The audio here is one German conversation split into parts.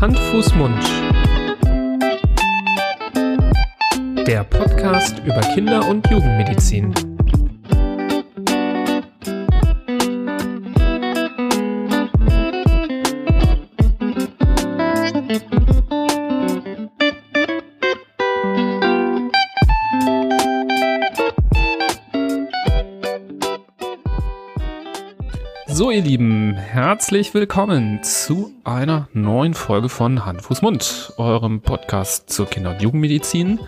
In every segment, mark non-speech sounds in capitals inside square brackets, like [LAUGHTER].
Hand, Fuß, Mund. Der Podcast über Kinder- und Jugendmedizin. So, ihr Lieben, herzlich willkommen zu einer neuen Folge von Hand, Fuß, Mund, eurem Podcast zur Kinder- und Jugendmedizin.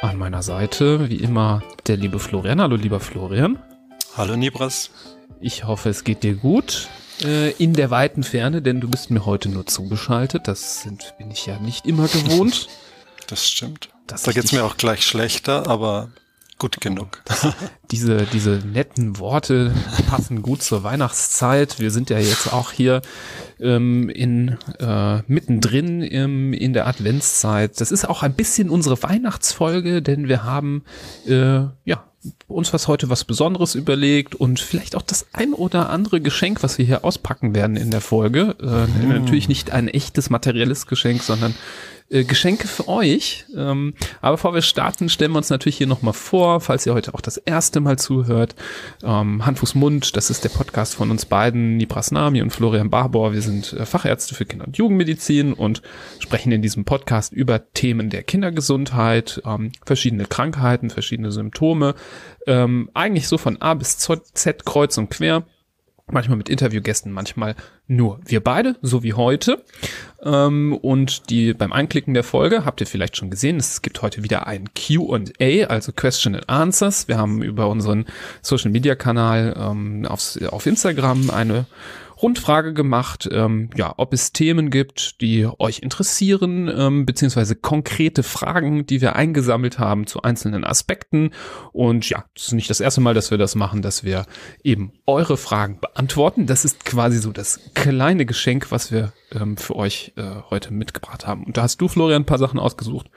An meiner Seite, wie immer, der liebe Florian. Hallo, lieber Florian. Hallo, Nibras. Ich hoffe, es geht dir gut äh, in der weiten Ferne, denn du bist mir heute nur zugeschaltet. Das sind, bin ich ja nicht immer gewohnt. [LAUGHS] Das stimmt. Dass da geht's mir auch gleich schlechter, aber gut genug. [LAUGHS] diese, diese netten Worte passen gut zur Weihnachtszeit. Wir sind ja jetzt auch hier ähm, in äh, mittendrin im, in der Adventszeit. Das ist auch ein bisschen unsere Weihnachtsfolge, denn wir haben äh, ja uns was heute was Besonderes überlegt und vielleicht auch das ein oder andere Geschenk, was wir hier auspacken werden in der Folge. Äh, Natürlich nicht ein echtes materielles Geschenk, sondern äh, Geschenke für euch. Ähm, aber bevor wir starten, stellen wir uns natürlich hier nochmal vor, falls ihr heute auch das erste Mal zuhört. Ähm, Hand, Fuß, Mund, das ist der Podcast von uns beiden, Nibras Nami und Florian Barbor. Wir sind äh, Fachärzte für Kinder- und Jugendmedizin und sprechen in diesem Podcast über Themen der Kindergesundheit, ähm, verschiedene Krankheiten, verschiedene Symptome. Ähm, eigentlich so von A bis Z, Z kreuz und quer manchmal mit Interviewgästen, manchmal nur wir beide, so wie heute. Ähm, und die beim Einklicken der Folge habt ihr vielleicht schon gesehen, es gibt heute wieder ein Q&A, also Question and Answers. Wir haben über unseren Social Media Kanal ähm, aufs, auf Instagram eine Rundfrage gemacht, ähm, ja, ob es Themen gibt, die euch interessieren, ähm, beziehungsweise konkrete Fragen, die wir eingesammelt haben zu einzelnen Aspekten. Und ja, das ist nicht das erste Mal, dass wir das machen, dass wir eben eure Fragen beantworten. Das ist quasi so das kleine Geschenk, was wir ähm, für euch äh, heute mitgebracht haben. Und da hast du, Florian, ein paar Sachen ausgesucht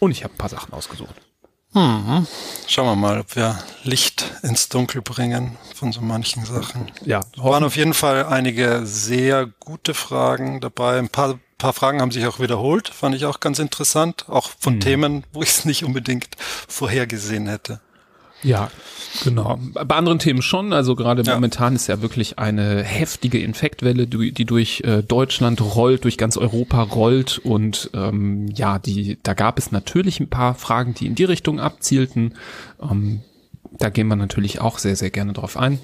und ich habe ein paar Sachen ausgesucht. Mhm. Schauen wir mal, ob wir Licht ins Dunkel bringen von so manchen Sachen. Ja, Waren auf jeden Fall einige sehr gute Fragen dabei. Ein paar, paar Fragen haben sich auch wiederholt, fand ich auch ganz interessant. Auch von Themen, wo ich es nicht unbedingt vorhergesehen hätte. Ja, genau. Bei anderen Themen schon. Also gerade Ja. momentan ist ja wirklich eine heftige Infektwelle, die durch äh, Deutschland rollt, durch ganz Europa rollt. Und ähm, ja, die, da gab es natürlich ein paar Fragen, die in die Richtung abzielten. Ähm, da gehen wir natürlich auch sehr, sehr gerne drauf ein.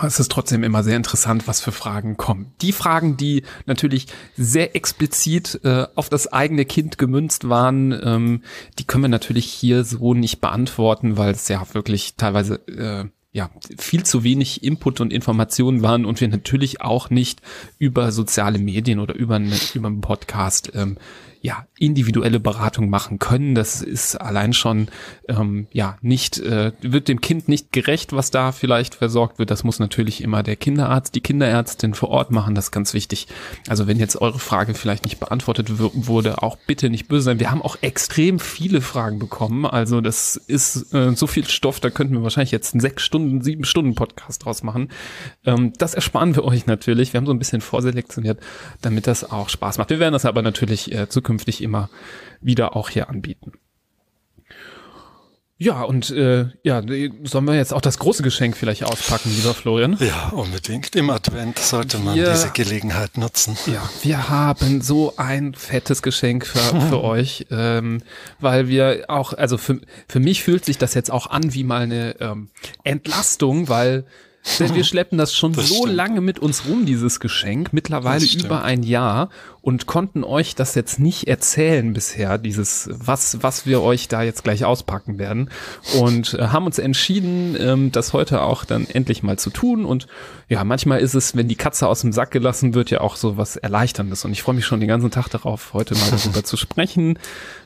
Es ist trotzdem immer sehr interessant, was für Fragen kommen. Die Fragen, die natürlich sehr explizit äh, auf das eigene Kind gemünzt waren, ähm, die können wir natürlich hier so nicht beantworten, weil es ja wirklich teilweise äh, ja viel zu wenig Input und Informationen waren und wir natürlich auch nicht über soziale Medien oder über, eine, über einen Podcast ähm, ja, individuelle Beratung machen können. Das ist allein schon ähm, ja nicht, äh, wird dem Kind nicht gerecht, was da vielleicht versorgt wird. Das muss natürlich immer der Kinderarzt, die Kinderärztin vor Ort machen. Das ist ganz wichtig. Also wenn jetzt eure Frage vielleicht nicht beantwortet wurde, auch bitte nicht böse sein. Wir haben auch extrem viele Fragen bekommen. Also das ist äh, so viel Stoff, da könnten wir wahrscheinlich jetzt einen sechs Stunden, sieben Stunden Podcast draus machen. Ähm, das ersparen wir euch natürlich. Wir haben so ein bisschen vorselektioniert, damit das auch Spaß macht. Wir werden das aber natürlich äh, zukünftig immer wieder auch hier anbieten. Ja, und äh, ja, sollen wir jetzt auch das große Geschenk vielleicht auspacken, lieber Florian? Ja, unbedingt. Im Advent sollte man Ja. diese Gelegenheit nutzen. Ja, wir haben so ein fettes Geschenk für, [LAUGHS] für euch, ähm, weil wir auch, also für, für mich fühlt sich das jetzt auch an wie mal eine ähm, Entlastung, weil denn wir schleppen das schon Das so stimmt. lange mit uns rum, dieses Geschenk, mittlerweile über ein Jahr und konnten euch das jetzt nicht erzählen bisher, dieses, was, was wir euch da jetzt gleich auspacken werden. Und äh, haben uns entschieden, ähm, das heute auch dann endlich mal zu tun. Und ja, manchmal ist es, wenn die Katze aus dem Sack gelassen wird, ja auch so was Erleichterndes. Und ich freue mich schon den ganzen Tag darauf, heute mal darüber [LAUGHS] zu sprechen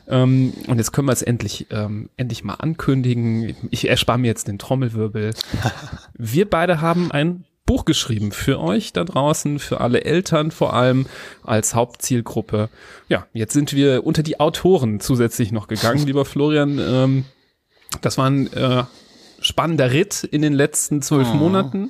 ähm, und jetzt können wir es endlich, ähm, endlich mal ankündigen. Ich erspare mir jetzt den Trommelwirbel. [LAUGHS] Wir beide haben ein Buch geschrieben für euch da draußen, für alle Eltern vor allem als Hauptzielgruppe. Ja, jetzt sind wir unter die Autoren zusätzlich noch gegangen, [LAUGHS] lieber Florian. Ähm, das waren äh, spannender Ritt in den letzten zwölf mhm. Monaten.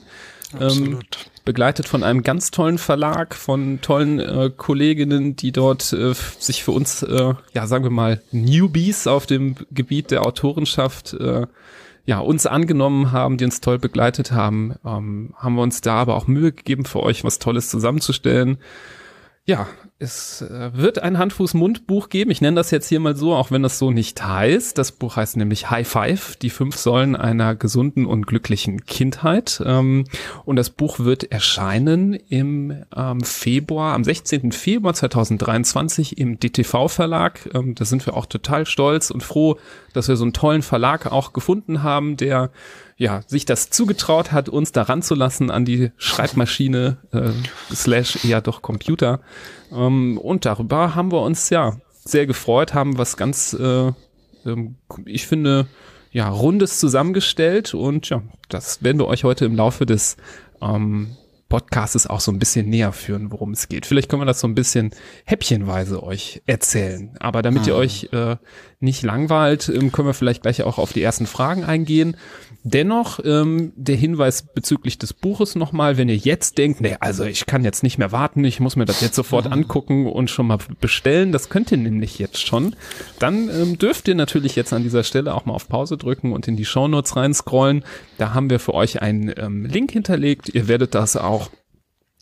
Ähm, begleitet von einem ganz tollen Verlag, von tollen äh, Kolleginnen, die dort äh, sich für uns, äh, ja, sagen wir mal, Newbies auf dem Gebiet der Autorenschaft äh, ja, uns angenommen haben, die uns toll begleitet haben, ähm, haben wir uns da aber auch Mühe gegeben, für euch was Tolles zusammenzustellen. Ja, es äh, wird ein Handfuß-Mund-Buch geben. Ich nenne das jetzt hier mal so, auch wenn das so nicht heißt. Das Buch heißt nämlich High Five, die fünf Säulen einer gesunden und glücklichen Kindheit. Ähm, und das Buch wird erscheinen im ähm, Februar, am 16. Februar 2023 im DTV-Verlag. Ähm, da sind wir auch total stolz und froh, dass wir so einen tollen Verlag auch gefunden haben, der ja, sich das zugetraut hat, uns daran zu lassen an die Schreibmaschine äh, slash eher doch Computer. Ähm, und darüber haben wir uns ja sehr gefreut, haben was ganz, äh, äh, ich finde, ja, Rundes zusammengestellt und ja, das werden wir euch heute im Laufe des ähm, Podcasts auch so ein bisschen näher führen, worum es geht. Vielleicht können wir das so ein bisschen häppchenweise euch erzählen. Aber damit ah. ihr euch äh, nicht langweilt, ähm, können wir vielleicht gleich auch auf die ersten Fragen eingehen. Dennoch ähm, der Hinweis bezüglich des Buches nochmal, wenn ihr jetzt denkt, nee, also ich kann jetzt nicht mehr warten, ich muss mir das jetzt sofort [LAUGHS] angucken und schon mal bestellen, das könnt ihr nämlich jetzt schon, dann ähm, dürft ihr natürlich jetzt an dieser Stelle auch mal auf Pause drücken und in die Shownotes reinscrollen. Da haben wir für euch einen ähm, Link hinterlegt. Ihr werdet das auch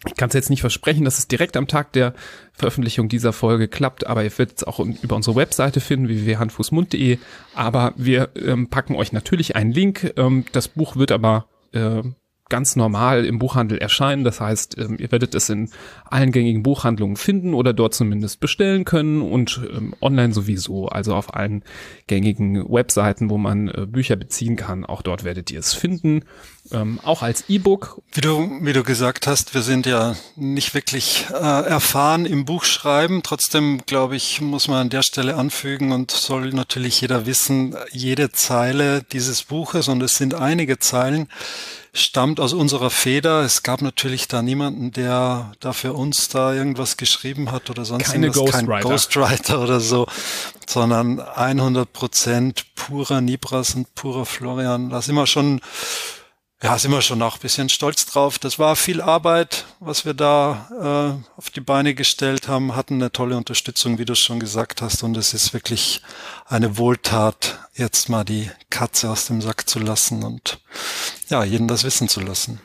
ich kann es jetzt nicht versprechen, dass es direkt am Tag der Veröffentlichung dieser Folge klappt, aber ihr werdet es auch über unsere Webseite finden, www.handfußmund.de. Aber wir ähm, packen euch natürlich einen Link. Ähm, das Buch wird aber äh, ganz normal im Buchhandel erscheinen. Das heißt, ähm, ihr werdet es in allen gängigen Buchhandlungen finden oder dort zumindest bestellen können und ähm, online sowieso, also auf allen gängigen Webseiten, wo man äh, Bücher beziehen kann. Auch dort werdet ihr es finden. Ähm, auch als E-Book. Wie du, wie du gesagt hast, wir sind ja nicht wirklich äh, erfahren im Buchschreiben. Trotzdem, glaube ich, muss man an der Stelle anfügen und soll natürlich jeder wissen, jede Zeile dieses Buches, und es sind einige Zeilen, stammt aus unserer Feder. Es gab natürlich da niemanden, der da für uns da irgendwas geschrieben hat oder sonst Keine irgendwas. Ghostwriter. Kein Ghostwriter oder so, sondern 100 Prozent purer Nibras und purer Florian. Da sind wir schon ja, sind wir schon auch ein bisschen stolz drauf. Das war viel Arbeit, was wir da äh, auf die Beine gestellt haben, hatten eine tolle Unterstützung, wie du schon gesagt hast. Und es ist wirklich eine Wohltat, jetzt mal die Katze aus dem Sack zu lassen und ja, jeden das wissen zu lassen.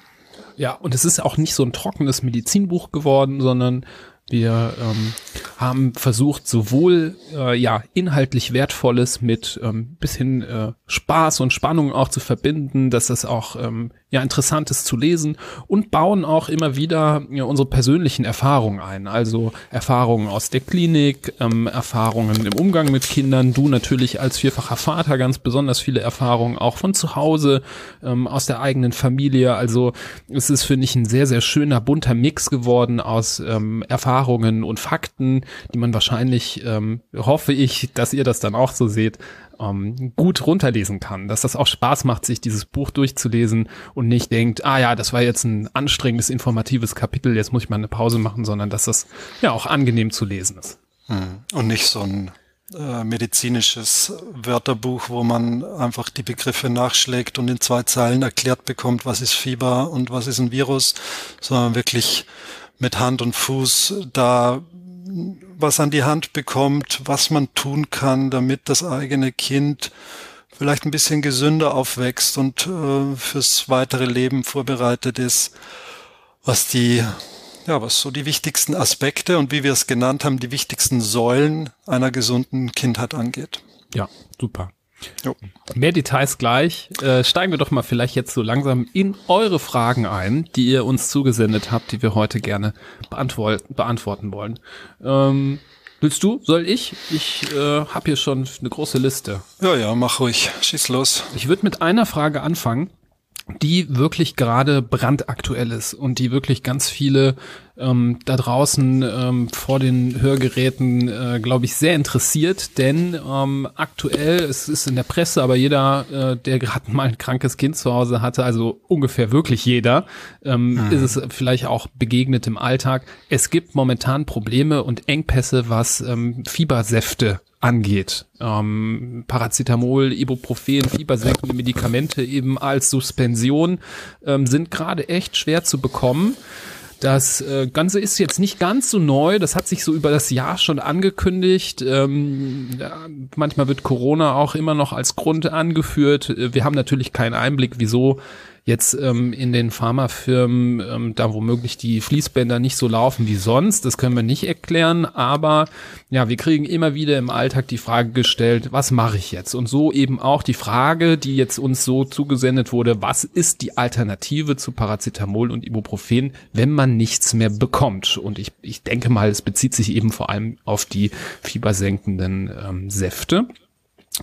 Ja, und es ist auch nicht so ein trockenes Medizinbuch geworden, sondern wir ähm, haben versucht, sowohl äh, ja inhaltlich Wertvolles mit ähm, bisschen äh, Spaß und Spannung auch zu verbinden, dass es auch ähm, ja interessant ist zu lesen und bauen auch immer wieder ja, unsere persönlichen Erfahrungen ein. Also Erfahrungen aus der Klinik, ähm, Erfahrungen im Umgang mit Kindern. Du natürlich als vierfacher Vater ganz besonders viele Erfahrungen auch von zu Hause, ähm, aus der eigenen Familie. Also es ist finde ich ein sehr sehr schöner bunter Mix geworden aus ähm, Erfahrungen und Fakten, die man wahrscheinlich ähm, hoffe ich, dass ihr das dann auch so seht, ähm, gut runterlesen kann, dass das auch Spaß macht, sich dieses Buch durchzulesen und nicht denkt, ah ja, das war jetzt ein anstrengendes, informatives Kapitel, jetzt muss ich mal eine Pause machen, sondern dass das ja auch angenehm zu lesen ist. Hm. Und nicht so ein äh, medizinisches Wörterbuch, wo man einfach die Begriffe nachschlägt und in zwei Zeilen erklärt bekommt, was ist Fieber und was ist ein Virus, sondern wirklich mit Hand und Fuß da was an die Hand bekommt, was man tun kann, damit das eigene Kind vielleicht ein bisschen gesünder aufwächst und äh, fürs weitere Leben vorbereitet ist, was die, ja, was so die wichtigsten Aspekte und wie wir es genannt haben, die wichtigsten Säulen einer gesunden Kindheit angeht. Ja, super. Jo. Mehr Details gleich. Äh, steigen wir doch mal vielleicht jetzt so langsam in eure Fragen ein, die ihr uns zugesendet habt, die wir heute gerne beantworten wollen. Ähm, willst du? Soll ich? Ich äh, habe hier schon eine große Liste. Ja, ja, mach ruhig. Schieß los. Ich würde mit einer Frage anfangen die wirklich gerade brandaktuell ist und die wirklich ganz viele ähm, da draußen ähm, vor den Hörgeräten, äh, glaube ich, sehr interessiert, denn ähm, aktuell, es ist in der Presse, aber jeder, äh, der gerade mal ein krankes Kind zu Hause hatte, also ungefähr wirklich jeder, ähm, mhm. ist es vielleicht auch begegnet im Alltag. Es gibt momentan Probleme und Engpässe, was ähm, Fiebersäfte angeht. Ähm, Paracetamol, Ibuprofen, fiebersenkende Medikamente eben als Suspension ähm, sind gerade echt schwer zu bekommen. Das äh, Ganze ist jetzt nicht ganz so neu. Das hat sich so über das Jahr schon angekündigt. Ähm, ja, manchmal wird Corona auch immer noch als Grund angeführt. Äh, wir haben natürlich keinen Einblick, wieso jetzt ähm, in den Pharmafirmen ähm, da womöglich die Fließbänder nicht so laufen wie sonst. Das können wir nicht erklären, aber ja, wir kriegen immer wieder im Alltag die Frage gestellt, was mache ich jetzt? Und so eben auch die Frage, die jetzt uns so zugesendet wurde, was ist die Alternative zu Paracetamol und Ibuprofen, wenn man nichts mehr bekommt? Und ich, ich denke mal, es bezieht sich eben vor allem auf die fiebersenkenden ähm, Säfte.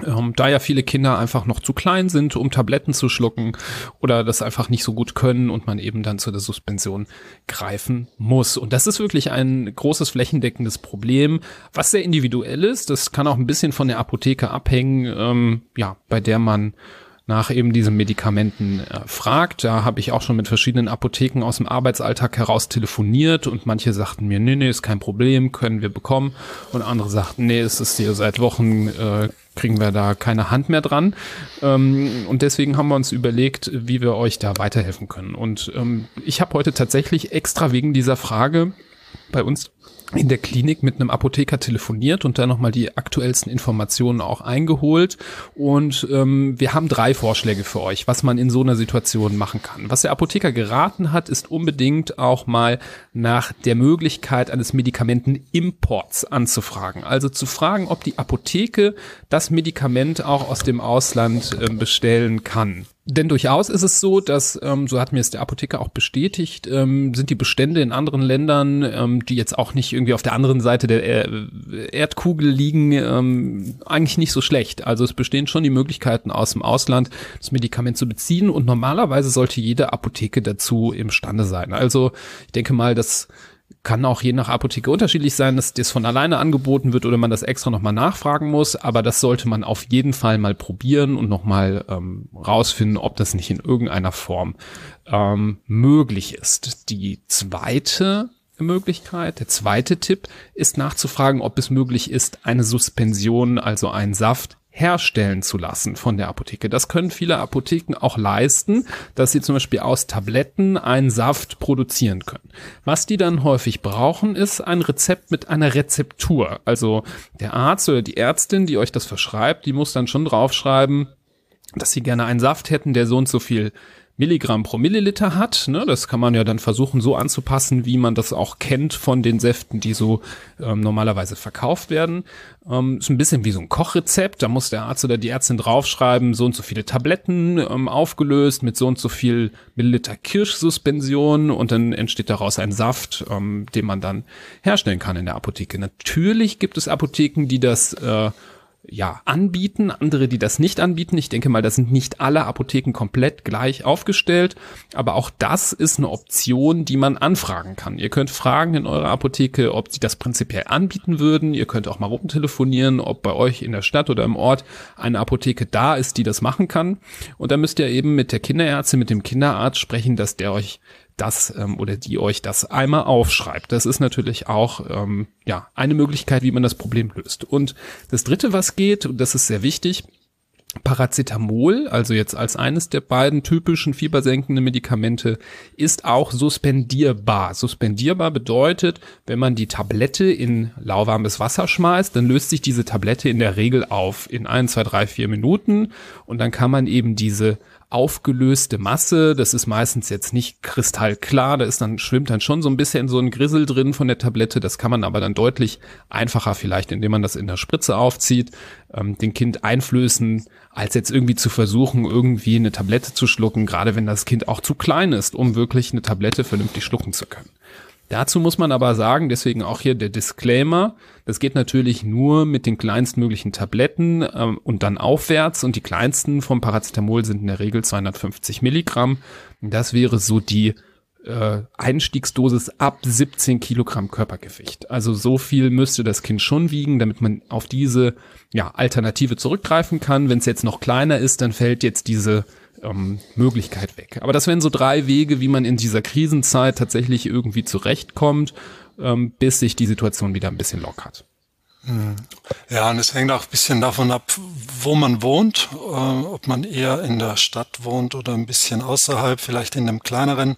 Ähm, da ja viele Kinder einfach noch zu klein sind, um Tabletten zu schlucken oder das einfach nicht so gut können und man eben dann zu der Suspension greifen muss. Und das ist wirklich ein großes flächendeckendes Problem, was sehr individuell ist. Das kann auch ein bisschen von der Apotheke abhängen, ähm, ja, bei der man nach eben diesen Medikamenten äh, fragt. Da habe ich auch schon mit verschiedenen Apotheken aus dem Arbeitsalltag heraus telefoniert und manche sagten mir, nee, nee, ist kein Problem, können wir bekommen. Und andere sagten, nee, es ist hier seit Wochen, äh, kriegen wir da keine Hand mehr dran. Ähm, und deswegen haben wir uns überlegt, wie wir euch da weiterhelfen können. Und ähm, ich habe heute tatsächlich extra wegen dieser Frage bei uns in der Klinik mit einem Apotheker telefoniert und dann nochmal die aktuellsten Informationen auch eingeholt. Und ähm, wir haben drei Vorschläge für euch, was man in so einer Situation machen kann. Was der Apotheker geraten hat, ist unbedingt auch mal nach der Möglichkeit eines Medikamentenimports anzufragen. Also zu fragen, ob die Apotheke das Medikament auch aus dem Ausland äh, bestellen kann. Denn durchaus ist es so, dass, ähm, so hat mir es der Apotheker auch bestätigt, ähm, sind die Bestände in anderen Ländern, ähm, die jetzt auch nicht irgendwie auf der anderen Seite der äh, Erdkugel liegen, ähm, eigentlich nicht so schlecht. Also es bestehen schon die Möglichkeiten aus dem Ausland das Medikament zu beziehen und normalerweise sollte jede Apotheke dazu imstande sein. Also ich denke mal, dass kann auch je nach Apotheke unterschiedlich sein, dass das von alleine angeboten wird oder man das extra nochmal nachfragen muss. Aber das sollte man auf jeden Fall mal probieren und nochmal ähm, rausfinden, ob das nicht in irgendeiner Form ähm, möglich ist. Die zweite Möglichkeit, der zweite Tipp ist nachzufragen, ob es möglich ist, eine Suspension, also einen Saft herstellen zu lassen von der Apotheke. Das können viele Apotheken auch leisten, dass sie zum Beispiel aus Tabletten einen Saft produzieren können. Was die dann häufig brauchen, ist ein Rezept mit einer Rezeptur. Also der Arzt oder die Ärztin, die euch das verschreibt, die muss dann schon draufschreiben, dass sie gerne einen Saft hätten, der so und so viel Milligramm pro Milliliter hat. Ne? Das kann man ja dann versuchen so anzupassen, wie man das auch kennt von den Säften, die so ähm, normalerweise verkauft werden. Ähm, ist ein bisschen wie so ein Kochrezept. Da muss der Arzt oder die Ärztin draufschreiben, so und so viele Tabletten ähm, aufgelöst mit so und so viel Milliliter Kirschsuspension und dann entsteht daraus ein Saft, ähm, den man dann herstellen kann in der Apotheke. Natürlich gibt es Apotheken, die das äh, ja, anbieten, andere, die das nicht anbieten. Ich denke mal, da sind nicht alle Apotheken komplett gleich aufgestellt, aber auch das ist eine Option, die man anfragen kann. Ihr könnt fragen in eurer Apotheke, ob sie das prinzipiell anbieten würden. Ihr könnt auch mal rumtelefonieren, ob bei euch in der Stadt oder im Ort eine Apotheke da ist, die das machen kann. Und da müsst ihr eben mit der Kinderärztin, mit dem Kinderarzt sprechen, dass der euch das ähm, oder die euch das einmal aufschreibt. Das ist natürlich auch ähm, ja eine Möglichkeit, wie man das Problem löst. Und das Dritte, was geht, und das ist sehr wichtig, Paracetamol, also jetzt als eines der beiden typischen fiebersenkenden Medikamente, ist auch suspendierbar. Suspendierbar bedeutet, wenn man die Tablette in lauwarmes Wasser schmeißt, dann löst sich diese Tablette in der Regel auf in ein, zwei, drei, vier Minuten und dann kann man eben diese aufgelöste Masse. Das ist meistens jetzt nicht kristallklar. Da ist dann, schwimmt dann schon so ein bisschen so ein Grissel drin von der Tablette. Das kann man aber dann deutlich einfacher vielleicht, indem man das in der Spritze aufzieht, ähm, den Kind einflößen, als jetzt irgendwie zu versuchen, irgendwie eine Tablette zu schlucken, gerade wenn das Kind auch zu klein ist, um wirklich eine Tablette vernünftig schlucken zu können. Dazu muss man aber sagen, deswegen auch hier der Disclaimer, das geht natürlich nur mit den kleinstmöglichen Tabletten ähm, und dann aufwärts und die kleinsten vom Paracetamol sind in der Regel 250 Milligramm. Das wäre so die äh, Einstiegsdosis ab 17 Kilogramm Körpergewicht. Also so viel müsste das Kind schon wiegen, damit man auf diese ja, Alternative zurückgreifen kann. Wenn es jetzt noch kleiner ist, dann fällt jetzt diese ähm, Möglichkeit weg. Aber das wären so drei Wege, wie man in dieser Krisenzeit tatsächlich irgendwie zurechtkommt, ähm, bis sich die Situation wieder ein bisschen lockert. Hm. Ja, und es hängt auch ein bisschen davon ab, wo man wohnt, äh, ob man eher in der Stadt wohnt oder ein bisschen außerhalb, vielleicht in einem kleineren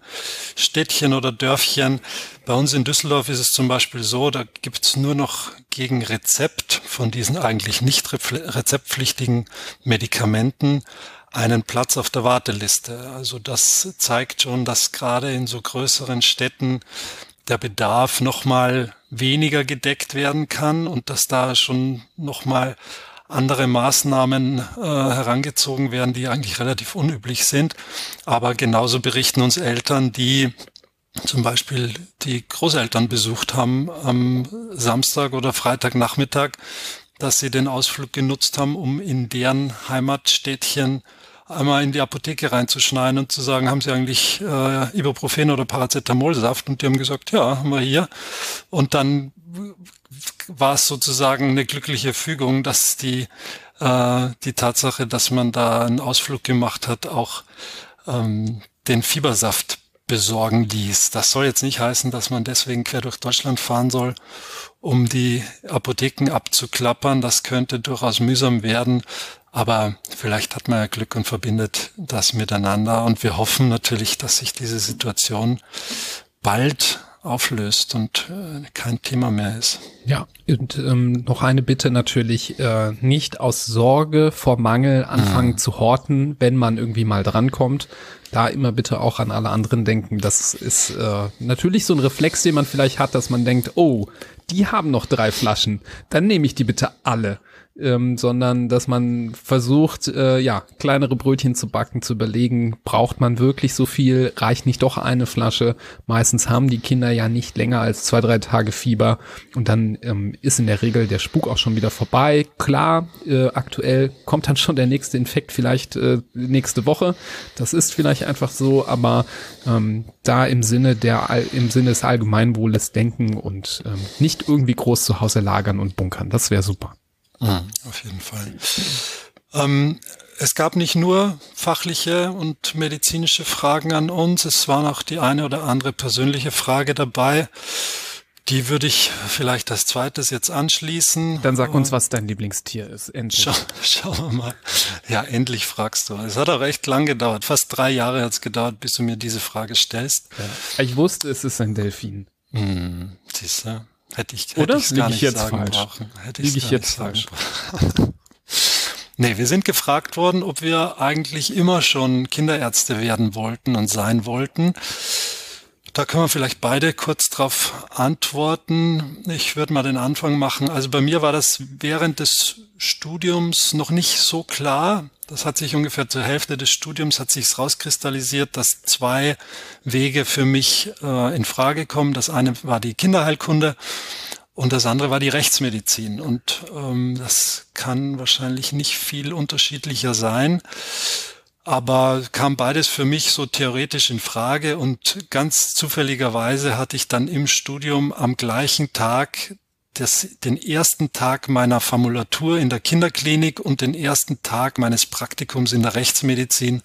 Städtchen oder Dörfchen. Bei uns in Düsseldorf ist es zum Beispiel so, da gibt's nur noch gegen Rezept von diesen eigentlich nicht rezeptpflichtigen Medikamenten einen Platz auf der Warteliste. Also das zeigt schon, dass gerade in so größeren Städten der Bedarf nochmal weniger gedeckt werden kann und dass da schon nochmal andere Maßnahmen äh, herangezogen werden, die eigentlich relativ unüblich sind. Aber genauso berichten uns Eltern, die zum Beispiel die Großeltern besucht haben am Samstag oder Freitagnachmittag, dass sie den Ausflug genutzt haben, um in deren Heimatstädtchen einmal in die Apotheke reinzuschneiden und zu sagen, haben Sie eigentlich äh, Ibuprofen oder Paracetamolsaft? Und die haben gesagt, ja, haben wir hier. Und dann war es sozusagen eine glückliche Fügung, dass die, äh, die Tatsache, dass man da einen Ausflug gemacht hat, auch ähm, den Fiebersaft besorgen ließ. Das soll jetzt nicht heißen, dass man deswegen quer durch Deutschland fahren soll, um die Apotheken abzuklappern. Das könnte durchaus mühsam werden. Aber vielleicht hat man ja Glück und verbindet das miteinander. Und wir hoffen natürlich, dass sich diese Situation bald auflöst und äh, kein Thema mehr ist. Ja, und ähm, noch eine Bitte natürlich, äh, nicht aus Sorge vor Mangel anfangen mhm. zu horten, wenn man irgendwie mal drankommt. Da immer bitte auch an alle anderen denken. Das ist äh, natürlich so ein Reflex, den man vielleicht hat, dass man denkt, oh, die haben noch drei Flaschen, dann nehme ich die bitte alle ähm, sondern dass man versucht, äh, ja, kleinere Brötchen zu backen, zu überlegen, braucht man wirklich so viel, reicht nicht doch eine Flasche. Meistens haben die Kinder ja nicht länger als zwei, drei Tage Fieber und dann ähm, ist in der Regel der Spuk auch schon wieder vorbei. Klar, äh, aktuell kommt dann schon der nächste Infekt vielleicht äh, nächste Woche. Das ist vielleicht einfach so, aber ähm, da im Sinne der im Sinne des Allgemeinwohles denken und ähm, nicht irgendwie groß zu Hause lagern und bunkern. Das wäre super. Mhm, auf jeden Fall. Ähm, es gab nicht nur fachliche und medizinische Fragen an uns, es war noch die eine oder andere persönliche Frage dabei. Die würde ich vielleicht als zweites jetzt anschließen. Dann sag uns, was dein Lieblingstier ist. Endlich. Schau, schauen wir mal. Ja, endlich fragst du. Es hat auch echt lang gedauert. Fast drei Jahre hat es gedauert, bis du mir diese Frage stellst. Ja. Ich wusste, es ist ein Delfin. Hm, siehst du? Hätte ich, hätte Oder ich's gar nicht jetzt sagen falsch? brauchen. Hätte Liege ich jetzt falsch? nee, wir sind gefragt worden, ob wir eigentlich immer schon Kinderärzte werden wollten und sein wollten. Da können wir vielleicht beide kurz drauf antworten. Ich würde mal den Anfang machen. Also bei mir war das während des Studiums noch nicht so klar. Das hat sich ungefähr zur Hälfte des Studiums hat sich rauskristallisiert, dass zwei Wege für mich äh, in Frage kommen. Das eine war die Kinderheilkunde und das andere war die Rechtsmedizin. Und ähm, das kann wahrscheinlich nicht viel unterschiedlicher sein aber kam beides für mich so theoretisch in Frage und ganz zufälligerweise hatte ich dann im Studium am gleichen Tag das, den ersten Tag meiner Formulatur in der Kinderklinik und den ersten Tag meines Praktikums in der Rechtsmedizin.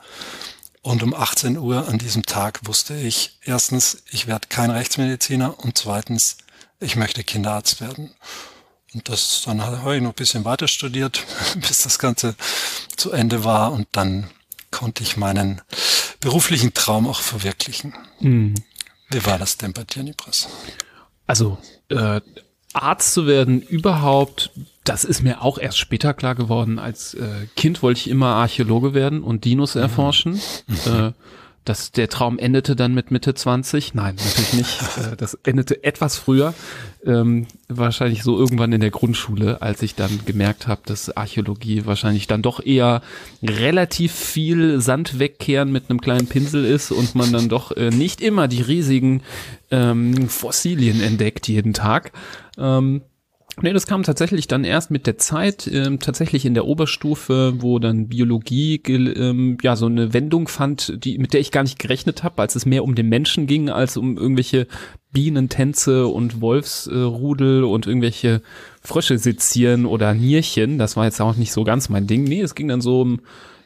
Und um 18 Uhr an diesem Tag wusste ich, erstens, ich werde kein Rechtsmediziner und zweitens, ich möchte Kinderarzt werden. Und das, dann habe ich noch ein bisschen weiter studiert, [LAUGHS] bis das Ganze zu Ende war und dann konnte ich meinen beruflichen Traum auch verwirklichen. Mhm. Wie war das denn bei dir, Nibras? Also äh, Arzt zu werden überhaupt, das ist mir auch erst später klar geworden. Als äh, Kind wollte ich immer Archäologe werden und Dinos mhm. erforschen. Mhm. [LAUGHS] Äh, das, der Traum endete dann mit Mitte 20. Nein, natürlich nicht. [LAUGHS] Äh, das endete etwas früher. Ähm, wahrscheinlich so irgendwann in der Grundschule, als ich dann gemerkt habe, dass Archäologie wahrscheinlich dann doch eher relativ viel Sand wegkehren mit einem kleinen Pinsel ist und man dann doch äh, nicht immer die riesigen ähm, Fossilien entdeckt jeden Tag. Ähm, Nee, das kam tatsächlich dann erst mit der Zeit, ähm, tatsächlich in der Oberstufe, wo dann Biologie ähm, ja so eine Wendung fand, die mit der ich gar nicht gerechnet habe, als es mehr um den Menschen ging als um irgendwelche Bienentänze und Wolfsrudel äh, und irgendwelche Frösche sezieren oder Nierchen. Das war jetzt auch nicht so ganz mein Ding. Nee, es ging dann so um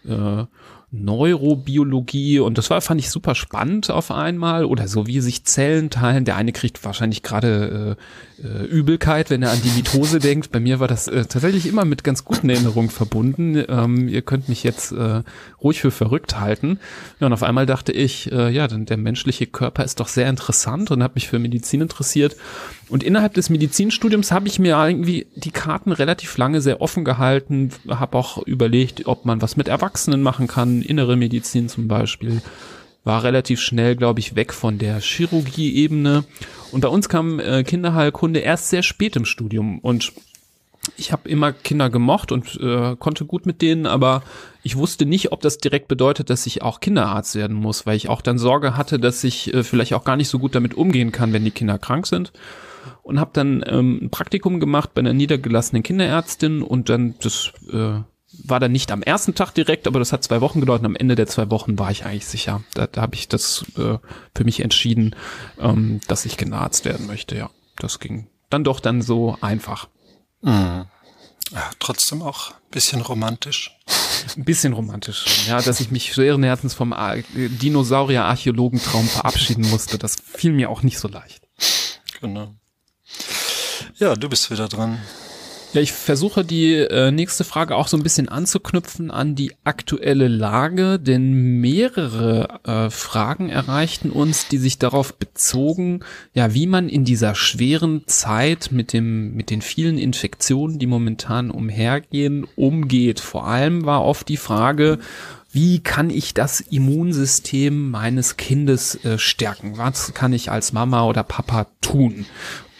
äh, Neurobiologie und das war, fand ich super spannend auf einmal oder so wie sich Zellen teilen. Der eine kriegt wahrscheinlich gerade äh, äh, Übelkeit, wenn er an die Mitose [LAUGHS] denkt. Bei mir war das äh, tatsächlich immer mit ganz guten Erinnerungen verbunden. Ähm, ihr könnt mich jetzt äh, ruhig für verrückt halten. Ja, und auf einmal dachte ich, äh, ja, denn der menschliche Körper ist doch sehr interessant und habe mich für Medizin interessiert. Und innerhalb des Medizinstudiums habe ich mir irgendwie die Karten relativ lange sehr offen gehalten, habe auch überlegt, ob man was mit Erwachsenen machen kann, innere Medizin zum Beispiel. War relativ schnell, glaube ich, weg von der Chirurgie-Ebene. Und bei uns kam äh, Kinderheilkunde erst sehr spät im Studium. Und ich habe immer Kinder gemocht und äh, konnte gut mit denen, aber ich wusste nicht, ob das direkt bedeutet, dass ich auch Kinderarzt werden muss, weil ich auch dann Sorge hatte, dass ich äh, vielleicht auch gar nicht so gut damit umgehen kann, wenn die Kinder krank sind und habe dann ähm, ein Praktikum gemacht bei einer niedergelassenen Kinderärztin und dann das äh, war dann nicht am ersten Tag direkt, aber das hat zwei Wochen gedauert und am Ende der zwei Wochen war ich eigentlich sicher. Da, da habe ich das äh, für mich entschieden, ähm, dass ich Kinderarzt werden möchte. Ja, das ging dann doch dann so einfach. Mhm. Ja, trotzdem auch bisschen romantisch. Ein bisschen romantisch, ja, dass ich mich schweren Herzens vom Dinosaurier-Archäologentraum verabschieden musste. Das fiel mir auch nicht so leicht. Genau. Ja, du bist wieder dran. Ja, ich versuche die äh, nächste Frage auch so ein bisschen anzuknüpfen an die aktuelle Lage, denn mehrere äh, Fragen erreichten uns, die sich darauf bezogen, ja, wie man in dieser schweren Zeit mit dem mit den vielen Infektionen, die momentan umhergehen, umgeht. Vor allem war oft die Frage, wie kann ich das Immunsystem meines Kindes äh, stärken? Was kann ich als Mama oder Papa tun?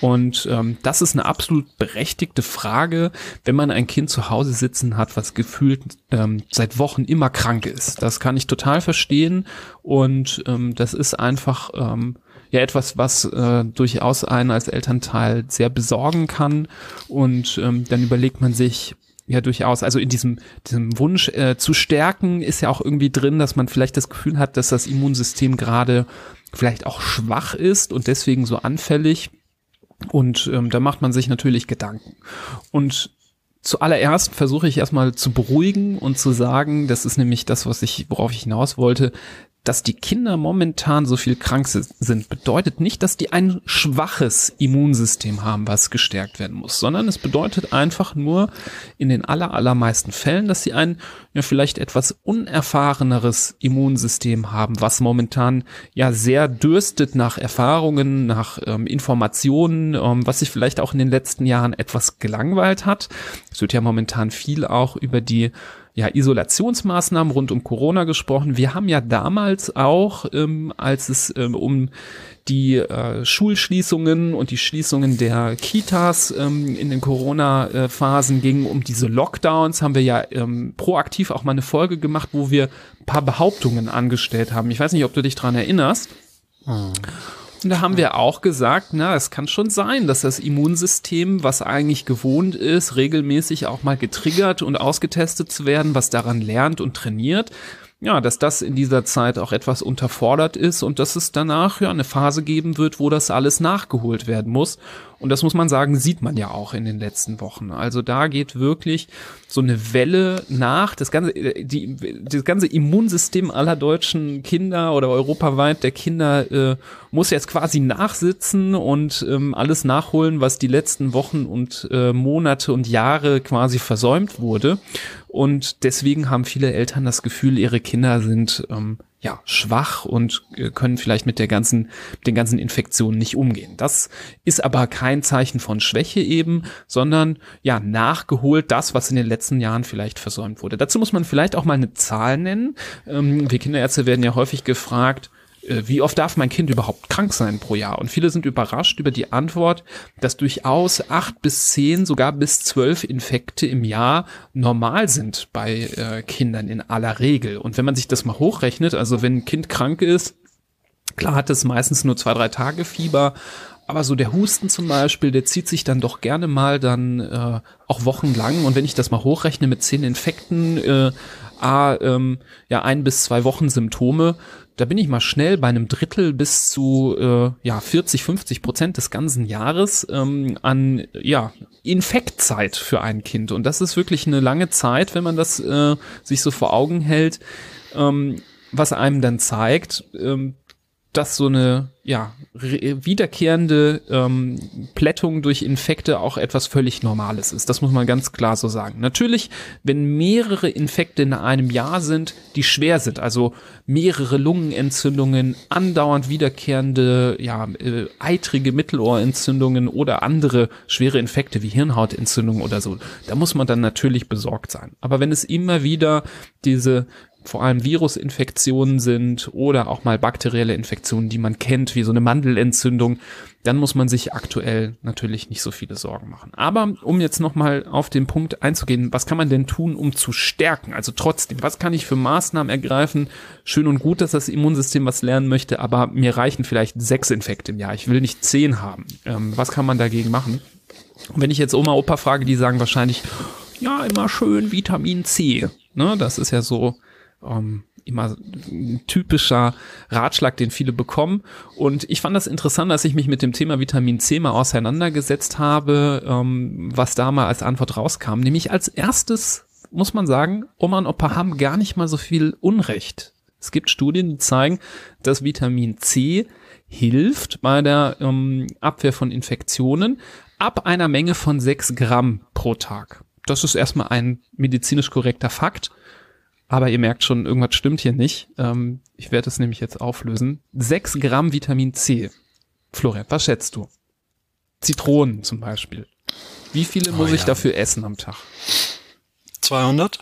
Und ähm, das ist eine absolut berechtigte Frage, wenn man ein Kind zu Hause sitzen hat, was gefühlt ähm, seit Wochen immer krank ist. Das kann ich total verstehen. Und ähm, das ist einfach ähm, ja etwas, was äh, durchaus einen als Elternteil sehr besorgen kann. Und ähm, dann überlegt man sich, ja, durchaus. Also in diesem, diesem Wunsch äh, zu stärken ist ja auch irgendwie drin, dass man vielleicht das Gefühl hat, dass das Immunsystem gerade vielleicht auch schwach ist und deswegen so anfällig. Und ähm, da macht man sich natürlich Gedanken. Und zuallererst versuche ich erstmal zu beruhigen und zu sagen, das ist nämlich das, was ich, worauf ich hinaus wollte, dass die Kinder momentan so viel krank sind, bedeutet nicht, dass die ein schwaches Immunsystem haben, was gestärkt werden muss, sondern es bedeutet einfach nur in den aller, allermeisten Fällen, dass sie ein ja vielleicht etwas unerfahreneres Immunsystem haben, was momentan ja sehr dürstet nach Erfahrungen, nach ähm, Informationen, ähm, was sich vielleicht auch in den letzten Jahren etwas gelangweilt hat. Es wird ja momentan viel auch über die ja, Isolationsmaßnahmen rund um Corona gesprochen. Wir haben ja damals auch, ähm, als es ähm, um die äh, Schulschließungen und die Schließungen der Kitas ähm, in den Corona-Phasen ging, um diese Lockdowns, haben wir ja ähm, proaktiv auch mal eine Folge gemacht, wo wir ein paar Behauptungen angestellt haben. Ich weiß nicht, ob du dich dran erinnerst. Hm. Und da haben wir auch gesagt, na, es kann schon sein, dass das Immunsystem, was eigentlich gewohnt ist, regelmäßig auch mal getriggert und ausgetestet zu werden, was daran lernt und trainiert, ja, dass das in dieser Zeit auch etwas unterfordert ist und dass es danach ja eine Phase geben wird, wo das alles nachgeholt werden muss. Und das muss man sagen, sieht man ja auch in den letzten Wochen. Also da geht wirklich so eine Welle nach. Das ganze, die, das ganze Immunsystem aller deutschen Kinder oder europaweit der Kinder äh, muss jetzt quasi nachsitzen und ähm, alles nachholen, was die letzten Wochen und äh, Monate und Jahre quasi versäumt wurde. Und deswegen haben viele Eltern das Gefühl, ihre Kinder sind ähm, ja schwach und äh, können vielleicht mit der ganzen, den ganzen Infektionen nicht umgehen. Das ist aber kein Zeichen von Schwäche eben, sondern ja nachgeholt das, was in den letzten Jahren vielleicht versäumt wurde. Dazu muss man vielleicht auch mal eine Zahl nennen. Ähm, wir Kinderärzte werden ja häufig gefragt, wie oft darf mein Kind überhaupt krank sein pro Jahr? Und viele sind überrascht über die Antwort, dass durchaus acht bis zehn, sogar bis zwölf Infekte im Jahr normal sind bei äh, Kindern in aller Regel. Und wenn man sich das mal hochrechnet, also wenn ein Kind krank ist, klar hat es meistens nur zwei, drei Tage Fieber, aber so der Husten zum Beispiel, der zieht sich dann doch gerne mal dann äh, auch wochenlang. Und wenn ich das mal hochrechne mit zehn Infekten, äh, a, ähm, ja, ein bis zwei Wochen Symptome, da bin ich mal schnell bei einem Drittel bis zu äh, ja 40, 50 Prozent des ganzen Jahres ähm, an ja Infektzeit für ein Kind und das ist wirklich eine lange Zeit, wenn man das äh, sich so vor Augen hält. ähm, was einem dann zeigt, ähm, dass so eine ja wiederkehrende ähm, Plättung durch Infekte auch etwas völlig Normales ist. Das muss man ganz klar so sagen. Natürlich, wenn mehrere Infekte in einem Jahr sind, die schwer sind, also mehrere Lungenentzündungen, andauernd wiederkehrende ja äh, eitrige Mittelohrentzündungen oder andere schwere Infekte wie Hirnhautentzündungen oder so, da muss man dann natürlich besorgt sein. Aber wenn es immer wieder diese vor allem Virusinfektionen sind oder auch mal bakterielle Infektionen, die man kennt, wie so eine Mandelentzündung, dann muss man sich aktuell natürlich nicht so viele Sorgen machen. Aber um jetzt nochmal auf den Punkt einzugehen, was kann man denn tun, um zu stärken? Also trotzdem, was kann ich für Maßnahmen ergreifen? Schön und gut, dass das Immunsystem was lernen möchte, aber mir reichen vielleicht sechs Infekte im Jahr. Ich will nicht zehn haben. Ähm, was kann man dagegen machen? Und wenn ich jetzt Oma, Opa frage, die sagen wahrscheinlich, ja, immer schön Vitamin C. Ne, das ist ja so ähm, immer ein typischer Ratschlag, den viele bekommen. Und ich fand das interessant, dass ich mich mit dem Thema Vitamin C mal auseinandergesetzt habe, ähm, was da mal als Antwort rauskam. Nämlich als erstes muss man sagen, Oma und Opa haben gar nicht mal so viel Unrecht. Es gibt Studien, die zeigen, dass Vitamin C hilft bei der ähm, Abwehr von Infektionen ab einer Menge von sechs Gramm pro Tag. Das ist erstmal ein medizinisch korrekter Fakt. Aber ihr merkt schon, irgendwas stimmt hier nicht. Ähm, ich werde es nämlich jetzt auflösen. Sechs Gramm Vitamin C. Florian, was schätzt du? Zitronen zum Beispiel. Wie viele oh, muss ja. ich dafür essen am Tag? 200?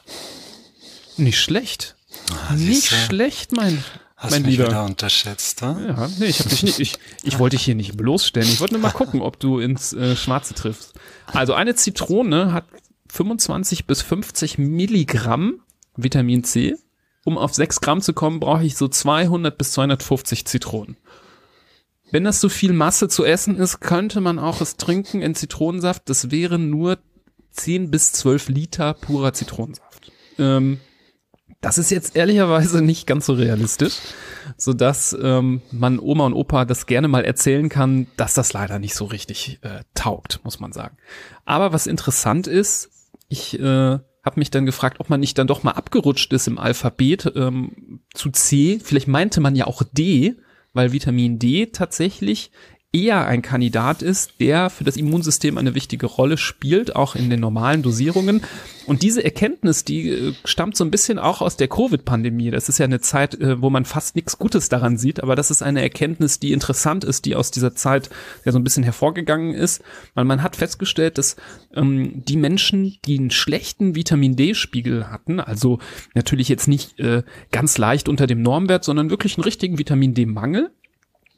Nicht schlecht. Ah, nicht schlecht, mein, Hast mein mich Lieber. wieder unterschätzt, ha? Ja, nee, ich habe dich nicht, ich, ich wollte dich hier nicht bloßstellen. Ich wollte nur mal gucken, ob du ins äh, Schwarze triffst. Also eine Zitrone hat 25 bis 50 Milligramm Vitamin C. Um auf 6 Gramm zu kommen, brauche ich so 200 bis 250 Zitronen. Wenn das so viel Masse zu essen ist, könnte man auch es trinken in Zitronensaft. Das wären nur 10 bis 12 Liter purer Zitronensaft. Ähm, das ist jetzt ehrlicherweise nicht ganz so realistisch, so dass ähm, man Oma und Opa das gerne mal erzählen kann, dass das leider nicht so richtig äh, taugt, muss man sagen. Aber was interessant ist, ich äh, habe mich dann gefragt, ob man nicht dann doch mal abgerutscht ist im Alphabet ähm, zu C. Vielleicht meinte man ja auch D, weil Vitamin D tatsächlich eher ein Kandidat ist, der für das Immunsystem eine wichtige Rolle spielt, auch in den normalen Dosierungen. Und diese Erkenntnis, die äh, stammt so ein bisschen auch aus der Covid-Pandemie. Das ist ja eine Zeit, äh, wo man fast nichts Gutes daran sieht, aber das ist eine Erkenntnis, die interessant ist, die aus dieser Zeit ja so ein bisschen hervorgegangen ist, weil man hat festgestellt, dass ähm, die Menschen, die einen schlechten Vitamin D-Spiegel hatten, also natürlich jetzt nicht äh, ganz leicht unter dem Normwert, sondern wirklich einen richtigen Vitamin D-Mangel,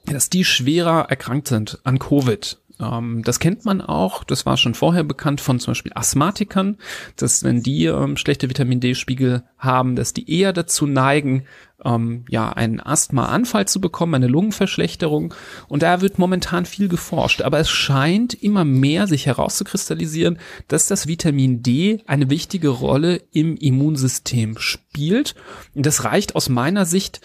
dass die schwerer erkrankt sind an Covid. Ähm, das kennt man auch, das war schon vorher bekannt von zum Beispiel Asthmatikern, dass wenn die ähm, schlechte Vitamin D-Spiegel haben, dass die eher dazu neigen, ähm, ja, einen Asthmaanfall zu bekommen, eine Lungenverschlechterung. Und da wird momentan viel geforscht. Aber es scheint immer mehr sich herauszukristallisieren, dass das Vitamin D eine wichtige Rolle im Immunsystem spielt. Und das reicht aus meiner Sicht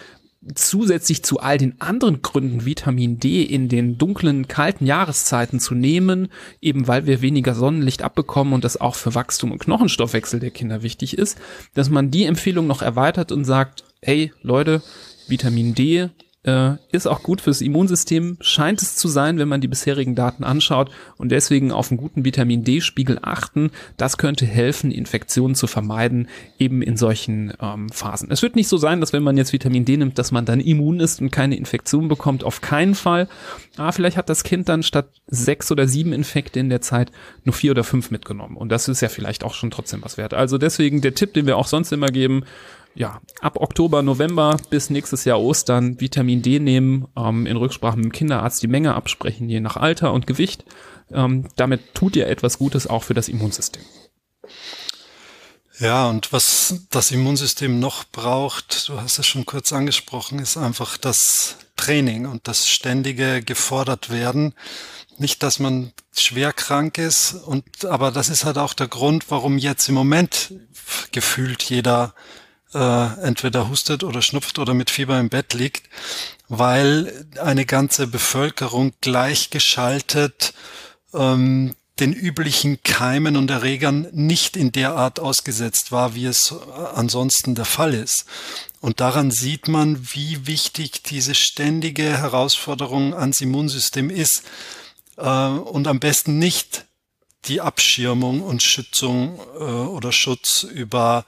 zusätzlich zu all den anderen Gründen, Vitamin D in den dunklen, kalten Jahreszeiten zu nehmen, eben weil wir weniger Sonnenlicht abbekommen und das auch für Wachstum und Knochenstoffwechsel der Kinder wichtig ist, dass man die Empfehlung noch erweitert und sagt, hey Leute, Vitamin D äh, ist auch gut fürs Immunsystem, scheint es zu sein, wenn man die bisherigen Daten anschaut und deswegen auf einen guten Vitamin D-Spiegel achten. Das könnte helfen, Infektionen zu vermeiden, eben in solchen ähm, Phasen. Es wird nicht so sein, dass wenn man jetzt Vitamin D nimmt, dass man dann immun ist und keine Infektion bekommt, auf keinen Fall. Aber vielleicht hat das Kind dann statt sechs oder sieben Infekte in der Zeit nur vier oder fünf mitgenommen und das ist ja vielleicht auch schon trotzdem was wert. Also deswegen der Tipp, den wir auch sonst immer geben, ja, ab Oktober, November bis nächstes Jahr Ostern Vitamin D nehmen, ähm, in Rücksprache mit dem Kinderarzt die Menge absprechen, je nach Alter und Gewicht. Ähm, damit tut ihr etwas Gutes auch für das Immunsystem. Ja, und was das Immunsystem noch braucht, du hast es schon kurz angesprochen, ist einfach das Training und das ständige gefordert werden. Nicht, dass man schwer krank ist und, aber das ist halt auch der Grund, warum jetzt im Moment gefühlt jeder äh, entweder hustet oder schnupft oder mit Fieber im Bett liegt, weil eine ganze Bevölkerung gleichgeschaltet ähm, den üblichen Keimen und Erregern nicht in der Art ausgesetzt war, wie es ansonsten der Fall ist. Und daran sieht man, wie wichtig diese ständige Herausforderung ans Immunsystem ist. Äh, und am besten nicht die Abschirmung und Schützung äh, oder Schutz über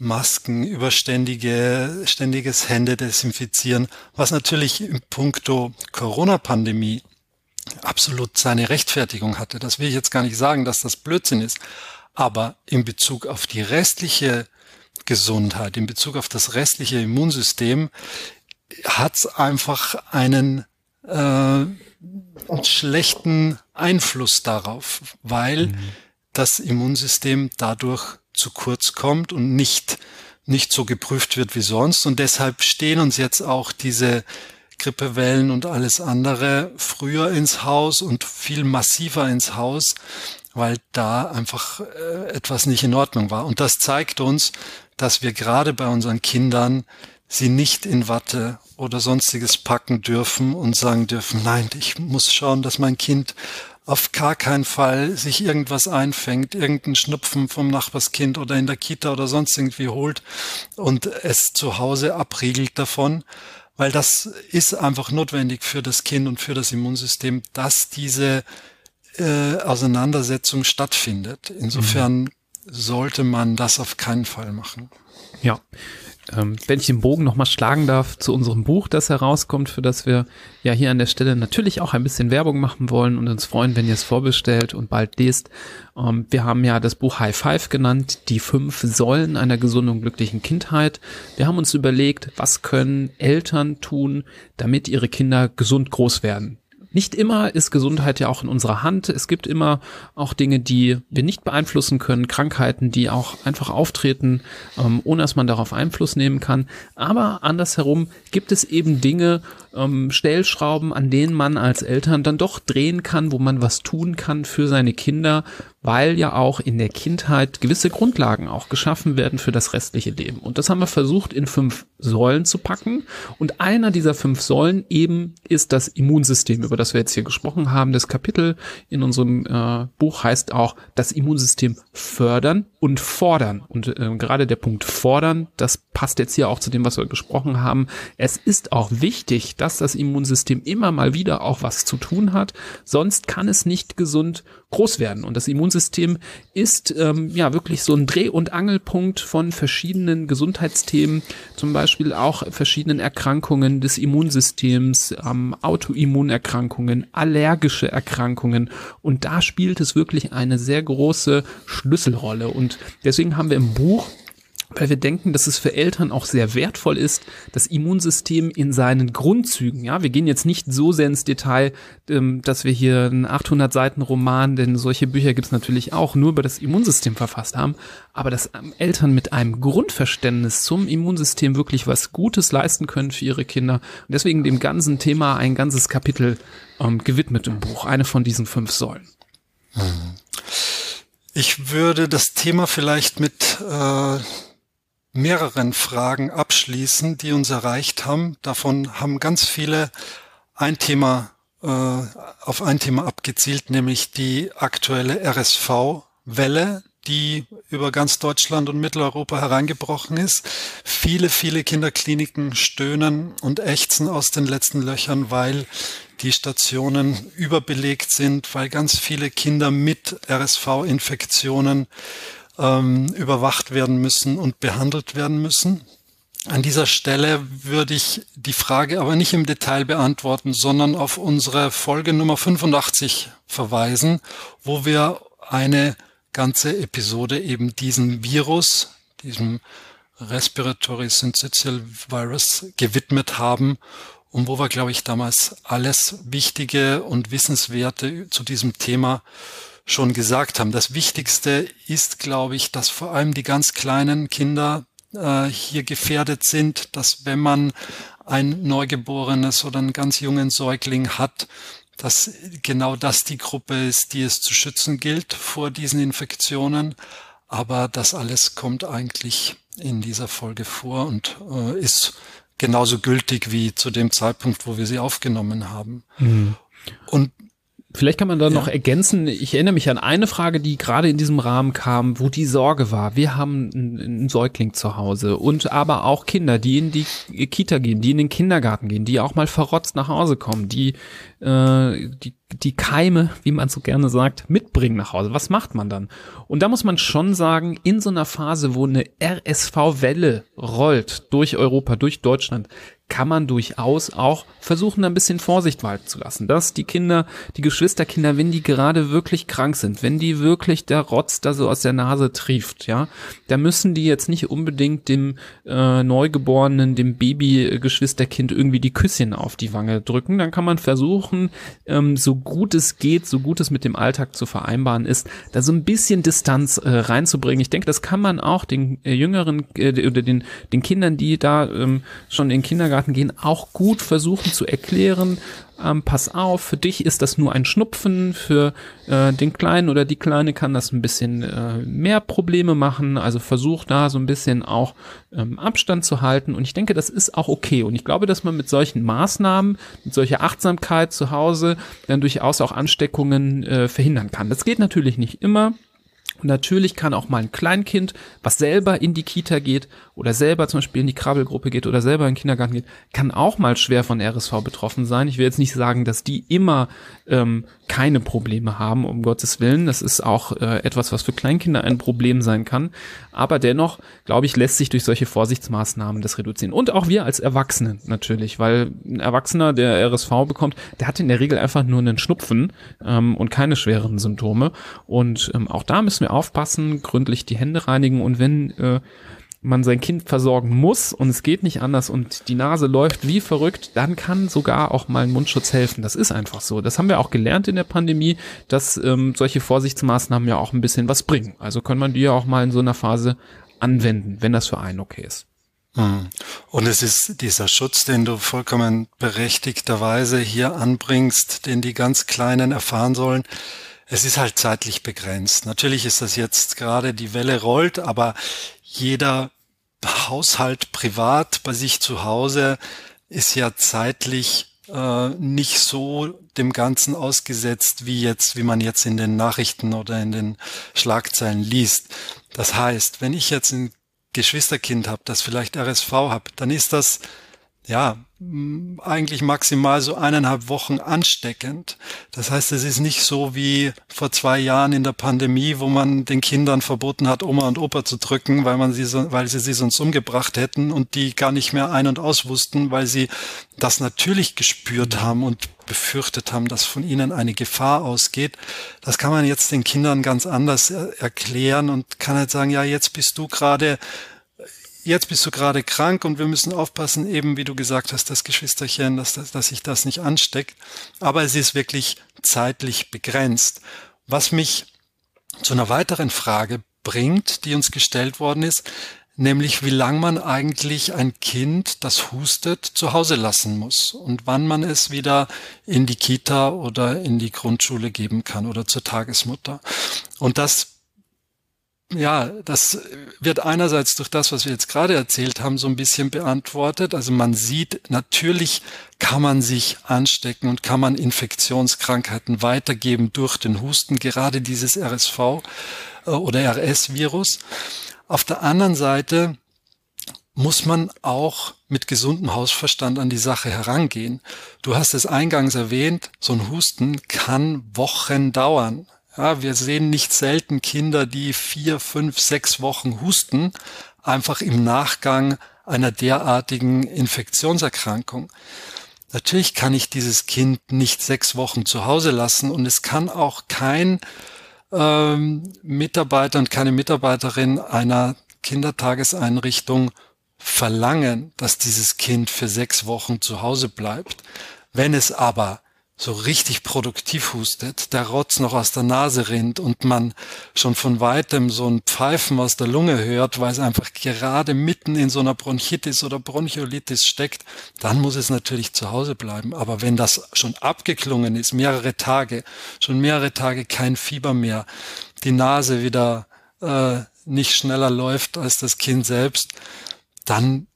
Masken, über ständige, ständiges Hände desinfizieren, was natürlich im Punkto Corona-Pandemie absolut seine Rechtfertigung hatte. Das will ich jetzt gar nicht sagen, dass das Blödsinn ist. Aber in Bezug auf die restliche Gesundheit, in Bezug auf das restliche Immunsystem, hat es einfach einen äh, schlechten Einfluss darauf, weil mhm. das Immunsystem dadurch zu kurz kommt und nicht, nicht so geprüft wird wie sonst. Und deshalb stehen uns jetzt auch diese Grippewellen und alles andere früher ins Haus und viel massiver ins Haus, weil da einfach äh, etwas nicht in Ordnung war. Und das zeigt uns, dass wir gerade bei unseren Kindern sie nicht in Watte oder sonstiges packen dürfen und sagen dürfen, nein, ich muss schauen, dass mein Kind auf gar keinen Fall sich irgendwas einfängt, irgendein Schnupfen vom Nachbarskind oder in der Kita oder sonst irgendwie holt und es zu Hause abriegelt davon, weil das ist einfach notwendig für das Kind und für das Immunsystem, dass diese äh, Auseinandersetzung stattfindet. Insofern mhm. sollte man das auf keinen Fall machen. Ja. Ähm, wenn ich den Bogen nochmal schlagen darf zu unserem Buch, das herauskommt, für das wir ja hier an der Stelle natürlich auch ein bisschen Werbung machen wollen und uns freuen, wenn ihr es vorbestellt und bald lest. Ähm, wir haben ja das Buch High Five genannt, die fünf Säulen einer gesunden und glücklichen Kindheit. Wir haben uns überlegt, was können Eltern tun, damit ihre Kinder gesund groß werden nicht immer ist Gesundheit ja auch in unserer Hand. Es gibt immer auch Dinge, die wir nicht beeinflussen können, Krankheiten, die auch einfach auftreten, ähm, ohne dass man darauf Einfluss nehmen kann. Aber andersherum gibt es eben Dinge, ähm, Stellschrauben, an denen man als Eltern dann doch drehen kann, wo man was tun kann für seine Kinder, weil ja auch in der Kindheit gewisse Grundlagen auch geschaffen werden für das restliche Leben. Und das haben wir versucht in fünf Säulen zu packen. Und einer dieser fünf Säulen eben ist das Immunsystem, über das wir jetzt hier gesprochen haben. Das Kapitel in unserem äh, Buch heißt auch das Immunsystem fördern und fordern. Und äh, gerade der Punkt fordern, das passt jetzt hier auch zu dem, was wir gesprochen haben. Es ist auch wichtig, dass das Immunsystem immer mal wieder auch was zu tun hat. Sonst kann es nicht gesund groß werden. Und das Immunsystem ist ähm, ja wirklich so ein Dreh- und Angelpunkt von verschiedenen Gesundheitsthemen, zum Beispiel auch verschiedenen Erkrankungen des Immunsystems, ähm, Autoimmunerkrankungen, allergische Erkrankungen. Und da spielt es wirklich eine sehr große Schlüsselrolle. Und deswegen haben wir im Buch weil wir denken, dass es für Eltern auch sehr wertvoll ist, das Immunsystem in seinen Grundzügen, ja, wir gehen jetzt nicht so sehr ins Detail, ähm, dass wir hier einen 800 Seiten Roman, denn solche Bücher gibt es natürlich auch, nur über das Immunsystem verfasst haben, aber dass ähm, Eltern mit einem Grundverständnis zum Immunsystem wirklich was Gutes leisten können für ihre Kinder und deswegen dem ganzen Thema ein ganzes Kapitel ähm, gewidmet im Buch, eine von diesen fünf Säulen. Ich würde das Thema vielleicht mit äh mehreren Fragen abschließen, die uns erreicht haben. Davon haben ganz viele ein Thema äh, auf ein Thema abgezielt, nämlich die aktuelle RSV-Welle, die über ganz Deutschland und Mitteleuropa hereingebrochen ist. Viele, viele Kinderkliniken stöhnen und ächzen aus den letzten Löchern, weil die Stationen überbelegt sind, weil ganz viele Kinder mit RSV-Infektionen ähm, überwacht werden müssen und behandelt werden müssen. An dieser Stelle würde ich die Frage aber nicht im Detail beantworten, sondern auf unsere Folge Nummer 85 verweisen, wo wir eine ganze Episode eben diesem Virus, diesem Respiratory Syncytial Virus gewidmet haben und wo wir, glaube ich, damals alles Wichtige und Wissenswerte zu diesem Thema schon gesagt haben. Das Wichtigste ist, glaube ich, dass vor allem die ganz kleinen Kinder äh, hier gefährdet sind, dass wenn man ein Neugeborenes oder einen ganz jungen Säugling hat, dass genau das die Gruppe ist, die es zu schützen gilt vor diesen Infektionen. Aber das alles kommt eigentlich in dieser Folge vor und äh, ist genauso gültig wie zu dem Zeitpunkt, wo wir sie aufgenommen haben. Mhm. Und Vielleicht kann man da ja. noch ergänzen, ich erinnere mich an eine Frage, die gerade in diesem Rahmen kam, wo die Sorge war, wir haben einen Säugling zu Hause und aber auch Kinder, die in die Kita gehen, die in den Kindergarten gehen, die auch mal verrotzt nach Hause kommen, die äh, die, die Keime, wie man so gerne sagt, mitbringen nach Hause. Was macht man dann? Und da muss man schon sagen, in so einer Phase, wo eine RSV-Welle rollt durch Europa, durch Deutschland, kann man durchaus auch versuchen, ein bisschen Vorsicht walten zu lassen. Dass die Kinder, die Geschwisterkinder, wenn die gerade wirklich krank sind, wenn die wirklich der Rotz da so aus der Nase trieft, ja, da müssen die jetzt nicht unbedingt dem äh, Neugeborenen, dem Baby-Geschwisterkind irgendwie die Küsschen auf die Wange drücken. Dann kann man versuchen, ähm, so gut es geht, so gut es mit dem Alltag zu vereinbaren ist, da so ein bisschen Distanz äh, reinzubringen. Ich denke, das kann man auch den äh, jüngeren äh, oder den, den Kindern, die da ähm, schon in Kindergarten Kindergarten gehen, auch gut versuchen zu erklären, ähm, pass auf, für dich ist das nur ein Schnupfen, für äh, den Kleinen oder die Kleine kann das ein bisschen äh, mehr Probleme machen, also versuch da so ein bisschen auch ähm, Abstand zu halten. Und ich denke, das ist auch okay. Und ich glaube, dass man mit solchen Maßnahmen, mit solcher Achtsamkeit zu Hause dann durchaus auch Ansteckungen äh, verhindern kann. Das geht natürlich nicht immer, und natürlich kann auch mal ein Kleinkind, was selber in die Kita geht oder selber zum Beispiel in die Krabbelgruppe geht oder selber in den Kindergarten geht, kann auch mal schwer von RSV betroffen sein. Ich will jetzt nicht sagen, dass die immer ähm, keine Probleme haben, um Gottes Willen. Das ist auch äh, etwas, was für Kleinkinder ein Problem sein kann. Aber dennoch, glaube ich, lässt sich durch solche Vorsichtsmaßnahmen das reduzieren. Und auch wir als Erwachsene natürlich, weil ein Erwachsener, der RSV bekommt, der hat in der Regel einfach nur einen Schnupfen ähm, und keine schweren Symptome. Und ähm, auch da müssen wir aufpassen, gründlich die Hände reinigen und wenn äh, man sein Kind versorgen muss und es geht nicht anders und die Nase läuft wie verrückt, dann kann sogar auch mal ein Mundschutz helfen. Das ist einfach so. Das haben wir auch gelernt in der Pandemie, dass ähm, solche Vorsichtsmaßnahmen ja auch ein bisschen was bringen. Also kann man die ja auch mal in so einer Phase anwenden, wenn das für einen okay ist. Hm. Und es ist dieser Schutz, den du vollkommen berechtigterweise hier anbringst, den die ganz Kleinen erfahren sollen. Es ist halt zeitlich begrenzt. Natürlich ist das jetzt gerade die Welle rollt, aber jeder Haushalt privat bei sich zu Hause ist ja zeitlich äh, nicht so dem Ganzen ausgesetzt, wie jetzt, wie man jetzt in den Nachrichten oder in den Schlagzeilen liest. Das heißt, wenn ich jetzt ein Geschwisterkind habe, das vielleicht RSV hat, dann ist das ja, eigentlich maximal so eineinhalb Wochen ansteckend. Das heißt, es ist nicht so wie vor zwei Jahren in der Pandemie, wo man den Kindern verboten hat, Oma und Opa zu drücken, weil man sie, so, weil sie sie sonst umgebracht hätten und die gar nicht mehr ein- und aus wussten, weil sie das natürlich gespürt haben und befürchtet haben, dass von ihnen eine Gefahr ausgeht. Das kann man jetzt den Kindern ganz anders erklären und kann halt sagen, ja, jetzt bist du gerade jetzt bist du gerade krank und wir müssen aufpassen, eben wie du gesagt hast, das Geschwisterchen, dass, dass, dass sich das nicht ansteckt. Aber es ist wirklich zeitlich begrenzt. Was mich zu einer weiteren Frage bringt, die uns gestellt worden ist, nämlich wie lang man eigentlich ein Kind, das hustet, zu Hause lassen muss und wann man es wieder in die Kita oder in die Grundschule geben kann oder zur Tagesmutter. Und das ja, das wird einerseits durch das, was wir jetzt gerade erzählt haben, so ein bisschen beantwortet. Also man sieht, natürlich kann man sich anstecken und kann man Infektionskrankheiten weitergeben durch den Husten, gerade dieses RSV äh, oder RS-Virus. Auf der anderen Seite muss man auch mit gesundem Hausverstand an die Sache herangehen. Du hast es eingangs erwähnt, so ein Husten kann Wochen dauern. Ja, wir sehen nicht selten Kinder, die vier, fünf, sechs Wochen husten, einfach im Nachgang einer derartigen Infektionserkrankung. Natürlich kann ich dieses Kind nicht sechs Wochen zu Hause lassen und es kann auch kein ähm, Mitarbeiter und keine Mitarbeiterin einer Kindertageseinrichtung verlangen, dass dieses Kind für sechs Wochen zu Hause bleibt. Wenn es aber so richtig produktiv hustet, der Rotz noch aus der Nase rinnt und man schon von weitem so ein Pfeifen aus der Lunge hört, weil es einfach gerade mitten in so einer Bronchitis oder Bronchiolitis steckt, dann muss es natürlich zu Hause bleiben. Aber wenn das schon abgeklungen ist, mehrere Tage, schon mehrere Tage kein Fieber mehr, die Nase wieder äh, nicht schneller läuft als das Kind selbst, dann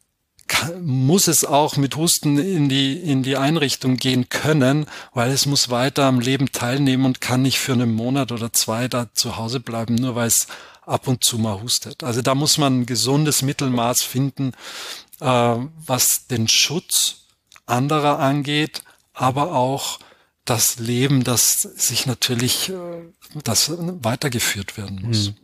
muss es auch mit Husten in die, in die Einrichtung gehen können, weil es muss weiter am Leben teilnehmen und kann nicht für einen Monat oder zwei da zu Hause bleiben, nur weil es ab und zu mal hustet. Also da muss man ein gesundes Mittelmaß finden, äh, was den Schutz anderer angeht, aber auch das Leben, das sich natürlich, äh, das weitergeführt werden muss. Hm.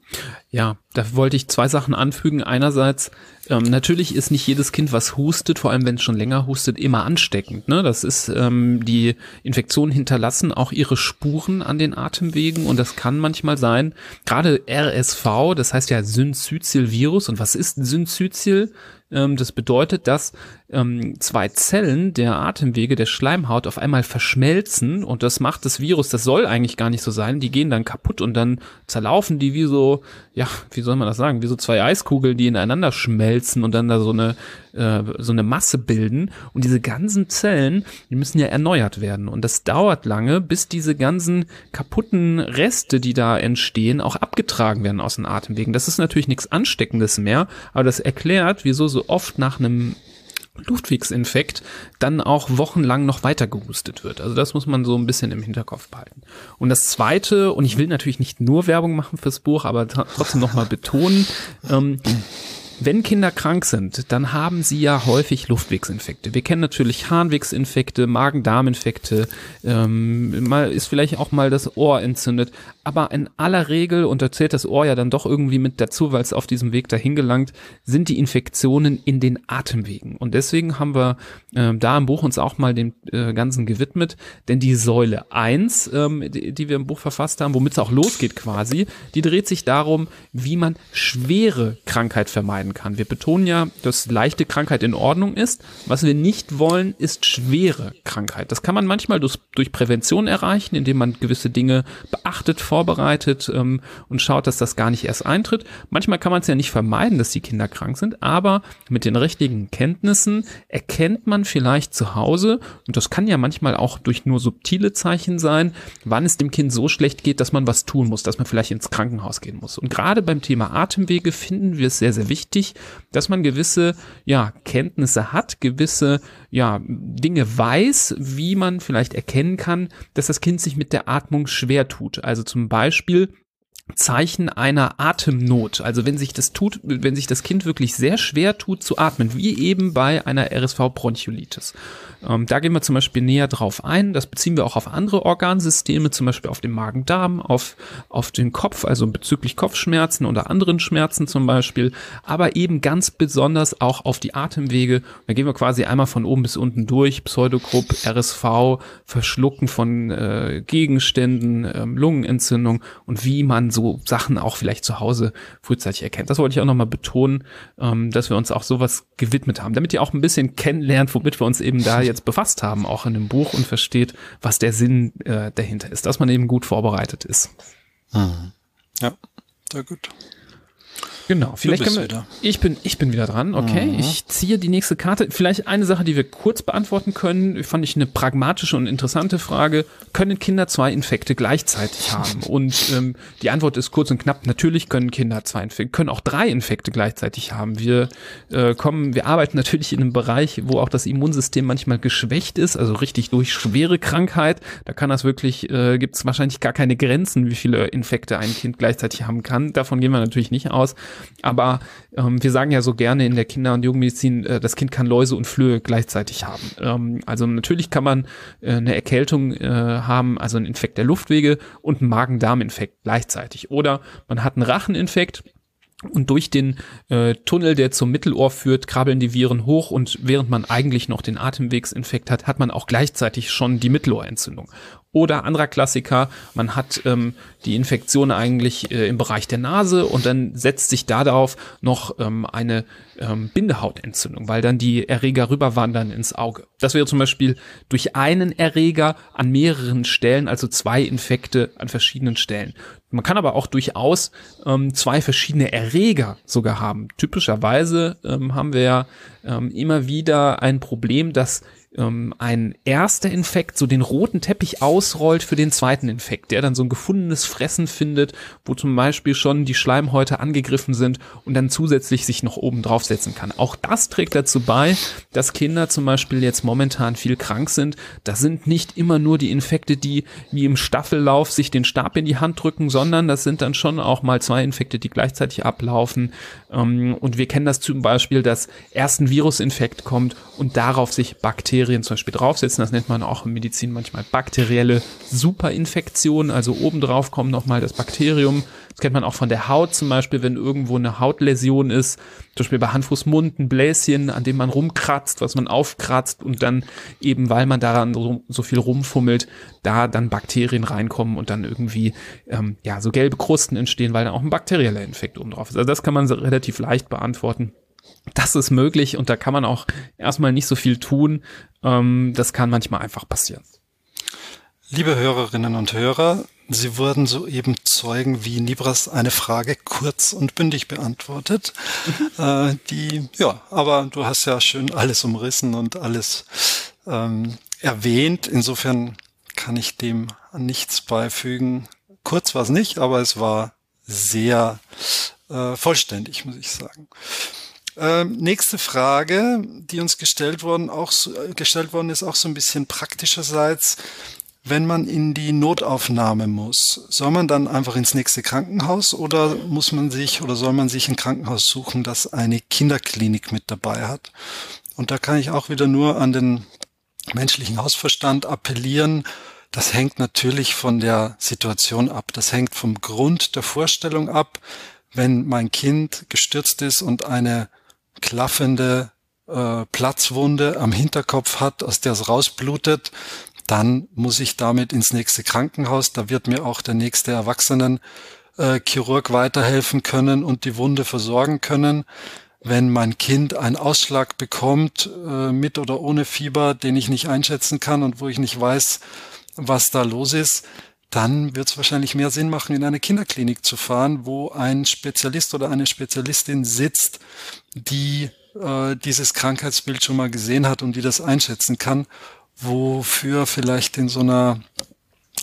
Ja, da wollte ich zwei Sachen anfügen. Einerseits, ähm, natürlich ist nicht jedes Kind, was hustet, vor allem wenn es schon länger hustet, immer ansteckend. Ne? Das ist, ähm, die Infektionen hinterlassen auch ihre Spuren an den Atemwegen und das kann manchmal sein, gerade RSV, das heißt ja Syncytial-Virus. Und was ist Syncytial? Ähm, das bedeutet, dass ähm, zwei Zellen der Atemwege, der Schleimhaut auf einmal verschmelzen und das macht das Virus, das soll eigentlich gar nicht so sein, die gehen dann kaputt und dann zerlaufen die wie so, ja, wie soll man das sagen, wie so zwei Eiskugeln, die ineinander schmelzen und dann da so eine, äh, so eine Masse bilden und diese ganzen Zellen, die müssen ja erneuert werden und das dauert lange, bis diese ganzen kaputten Reste, die da entstehen, auch abgetragen werden aus den Atemwegen. Das ist natürlich nichts Ansteckendes mehr, aber das erklärt, wieso so oft nach einem Luftwegsinfekt dann auch wochenlang noch weiter gehustet wird. Also das muss man so ein bisschen im Hinterkopf behalten. Und das Zweite, und ich will natürlich nicht nur Werbung machen fürs Buch, aber trotzdem nochmal betonen, ähm, wenn Kinder krank sind, dann haben sie ja häufig Luftwegsinfekte. Wir kennen natürlich Harnwegsinfekte, Magen-Darm-Infekte, ähm, ist vielleicht auch mal das Ohr entzündet. Aber in aller Regel, und da zählt das Ohr ja dann doch irgendwie mit dazu, weil es auf diesem Weg dahin gelangt, sind die Infektionen in den Atemwegen. Und deswegen haben wir äh, da im Buch uns auch mal dem äh, Ganzen gewidmet. Denn die Säule eins, ähm, die, die wir im Buch verfasst haben, womit es auch losgeht quasi, die dreht sich darum, wie man schwere Krankheit vermeiden kann. Wir betonen ja, dass leichte Krankheit in Ordnung ist. Was wir nicht wollen, ist schwere Krankheit. Das kann man manchmal durch, durch Prävention erreichen, indem man gewisse Dinge beachtet, vorbereitet ähm, und schaut, dass das gar nicht erst eintritt. Manchmal kann man es ja nicht vermeiden, dass die Kinder krank sind, aber mit den richtigen Kenntnissen erkennt man vielleicht zu Hause, und das kann ja manchmal auch durch nur subtile Zeichen sein, wann es dem Kind so schlecht geht, dass man was tun muss, dass man vielleicht ins Krankenhaus gehen muss. Und gerade beim Thema Atemwege finden wir es sehr, sehr wichtig, dass man gewisse ja, Kenntnisse hat, gewisse ja, Dinge weiß, wie man vielleicht erkennen kann, dass das Kind sich mit der Atmung schwer tut. Also zum Beispiel Zeichen einer Atemnot. Also wenn sich das tut, wenn sich das Kind wirklich sehr schwer tut zu atmen, wie eben bei einer RSV-Bronchiolitis. Ähm, da gehen wir zum Beispiel näher drauf ein. Das beziehen wir auch auf andere Organsysteme, zum Beispiel auf den Magen-Darm, auf, auf den Kopf, also bezüglich Kopfschmerzen oder anderen Schmerzen zum Beispiel, aber eben ganz besonders auch auf die Atemwege. Da gehen wir quasi einmal von oben bis unten durch, Pseudogrupp, RSV, Verschlucken von äh, Gegenständen, ähm, Lungenentzündung und wie man so Sachen auch vielleicht zu Hause frühzeitig erkennt. Das wollte ich auch nochmal betonen, ähm, dass wir uns auch sowas gewidmet haben, damit ihr auch ein bisschen kennenlernt, womit wir uns eben da jetzt befasst haben, auch in dem Buch und versteht, was der Sinn äh, dahinter ist, dass man eben gut vorbereitet ist. Mhm. Ja, sehr gut. Genau, vielleicht können wir, wieder. ich bin, ich bin wieder dran, okay. Mhm. Ich ziehe die nächste Karte. Vielleicht eine Sache, die wir kurz beantworten können, fand ich eine pragmatische und interessante Frage. Können Kinder zwei Infekte gleichzeitig [LAUGHS] haben? Und ähm, die Antwort ist kurz und knapp, natürlich können Kinder zwei Infekte, können auch drei Infekte gleichzeitig haben. Wir äh, kommen, wir arbeiten [LAUGHS] natürlich in einem Bereich, wo auch das Immunsystem manchmal geschwächt ist, also richtig durch schwere Krankheit. Da kann das wirklich, äh, gibt es wahrscheinlich gar keine Grenzen, wie viele Infekte ein Kind gleichzeitig haben kann. Davon gehen wir natürlich nicht aus. Aber ähm, wir sagen ja so gerne in der Kinder- und Jugendmedizin, äh, das Kind kann Läuse und Flöhe gleichzeitig haben. Ähm, also natürlich kann man äh, eine Erkältung äh, haben, also einen Infekt der Luftwege und einen Magen-Darm-Infekt gleichzeitig. Oder man hat einen Racheninfekt und durch den äh, Tunnel, der zum Mittelohr führt, krabbeln die Viren hoch und während man eigentlich noch den Atemwegsinfekt hat, hat man auch gleichzeitig schon die Mittelohrentzündung. Oder anderer Klassiker, man hat ähm, die Infektion eigentlich äh, im Bereich der Nase und dann setzt sich darauf noch ähm, eine ähm, Bindehautentzündung, weil dann die Erreger rüberwandern ins Auge. Das wäre zum Beispiel durch einen Erreger an mehreren Stellen, also zwei Infekte an verschiedenen Stellen. Man kann aber auch durchaus ähm, zwei verschiedene Erreger sogar haben. Typischerweise ähm, haben wir ja ähm, immer wieder ein Problem, dass ähm, ein erster Infekt so den roten Teppich ausrollt für den zweiten Infekt, der dann so ein gefundenes Fressen findet, wo zum Beispiel schon die Schleimhäute angegriffen sind und dann zusätzlich sich noch oben draufsetzen kann. Auch das trägt dazu bei, dass Kinder zum Beispiel jetzt momentan viel krank sind. Das sind nicht immer nur die Infekte, die wie im Staffellauf sich den Stab in die Hand drücken, sondern das sind dann schon auch mal zwei Infekte, die gleichzeitig ablaufen. Ähm, und wir kennen das zum Beispiel, dass erst ein Virusinfekt kommt und darauf sich Bakterien zum Beispiel draufsetzen. Das nennt man auch in Medizin manchmal bakterielle Superinfektion. Also obendrauf kommt nochmal das Bakterium. Das kennt man auch von der Haut zum Beispiel, wenn irgendwo eine Hautläsion ist, zum Beispiel bei Hand, Mund, ein Bläschen, an dem man rumkratzt, was man aufkratzt und dann eben, weil man daran so, so viel rumfummelt, da dann Bakterien reinkommen und dann irgendwie ähm, ja so gelbe Krusten entstehen, weil da auch ein bakterieller Infekt oben drauf ist. Also das kann man relativ leicht beantworten. Das ist möglich und da kann man auch erstmal nicht so viel tun. Ähm, das kann manchmal einfach passieren. Liebe Hörerinnen und Hörer, Sie wurden soeben Zeugen, wie Nibras eine Frage kurz und bündig beantwortet. Mhm. Äh, die, ja, aber du hast ja schön alles umrissen und alles ähm, erwähnt. Insofern kann ich dem nichts beifügen. Kurz war es nicht, aber es war sehr äh, vollständig, muss ich sagen. Ähm, nächste Frage, die uns gestellt worden, auch so, äh, gestellt worden ist, auch so ein bisschen praktischerseits wenn man in die Notaufnahme muss, soll man dann einfach ins nächste Krankenhaus oder muss man sich oder soll man sich ein Krankenhaus suchen, das eine Kinderklinik mit dabei hat? Und da kann ich auch wieder nur an den menschlichen Hausverstand appellieren. Das hängt natürlich von der Situation ab. Das hängt vom Grund der Vorstellung ab. Wenn mein Kind gestürzt ist und eine klaffende äh, Platzwunde am Hinterkopf hat, aus der es rausblutet, dann muss ich damit ins nächste Krankenhaus. Da wird mir auch der nächste Erwachsenen-Chirurg äh, weiterhelfen können und die Wunde versorgen können. Wenn mein Kind einen Ausschlag bekommt, äh, mit oder ohne Fieber, den ich nicht einschätzen kann und wo ich nicht weiß, was da los ist, dann wird es wahrscheinlich mehr Sinn machen, in eine Kinderklinik zu fahren, wo ein Spezialist oder eine Spezialistin sitzt, die äh, dieses Krankheitsbild schon mal gesehen hat und die das einschätzen kann wofür vielleicht in so einer,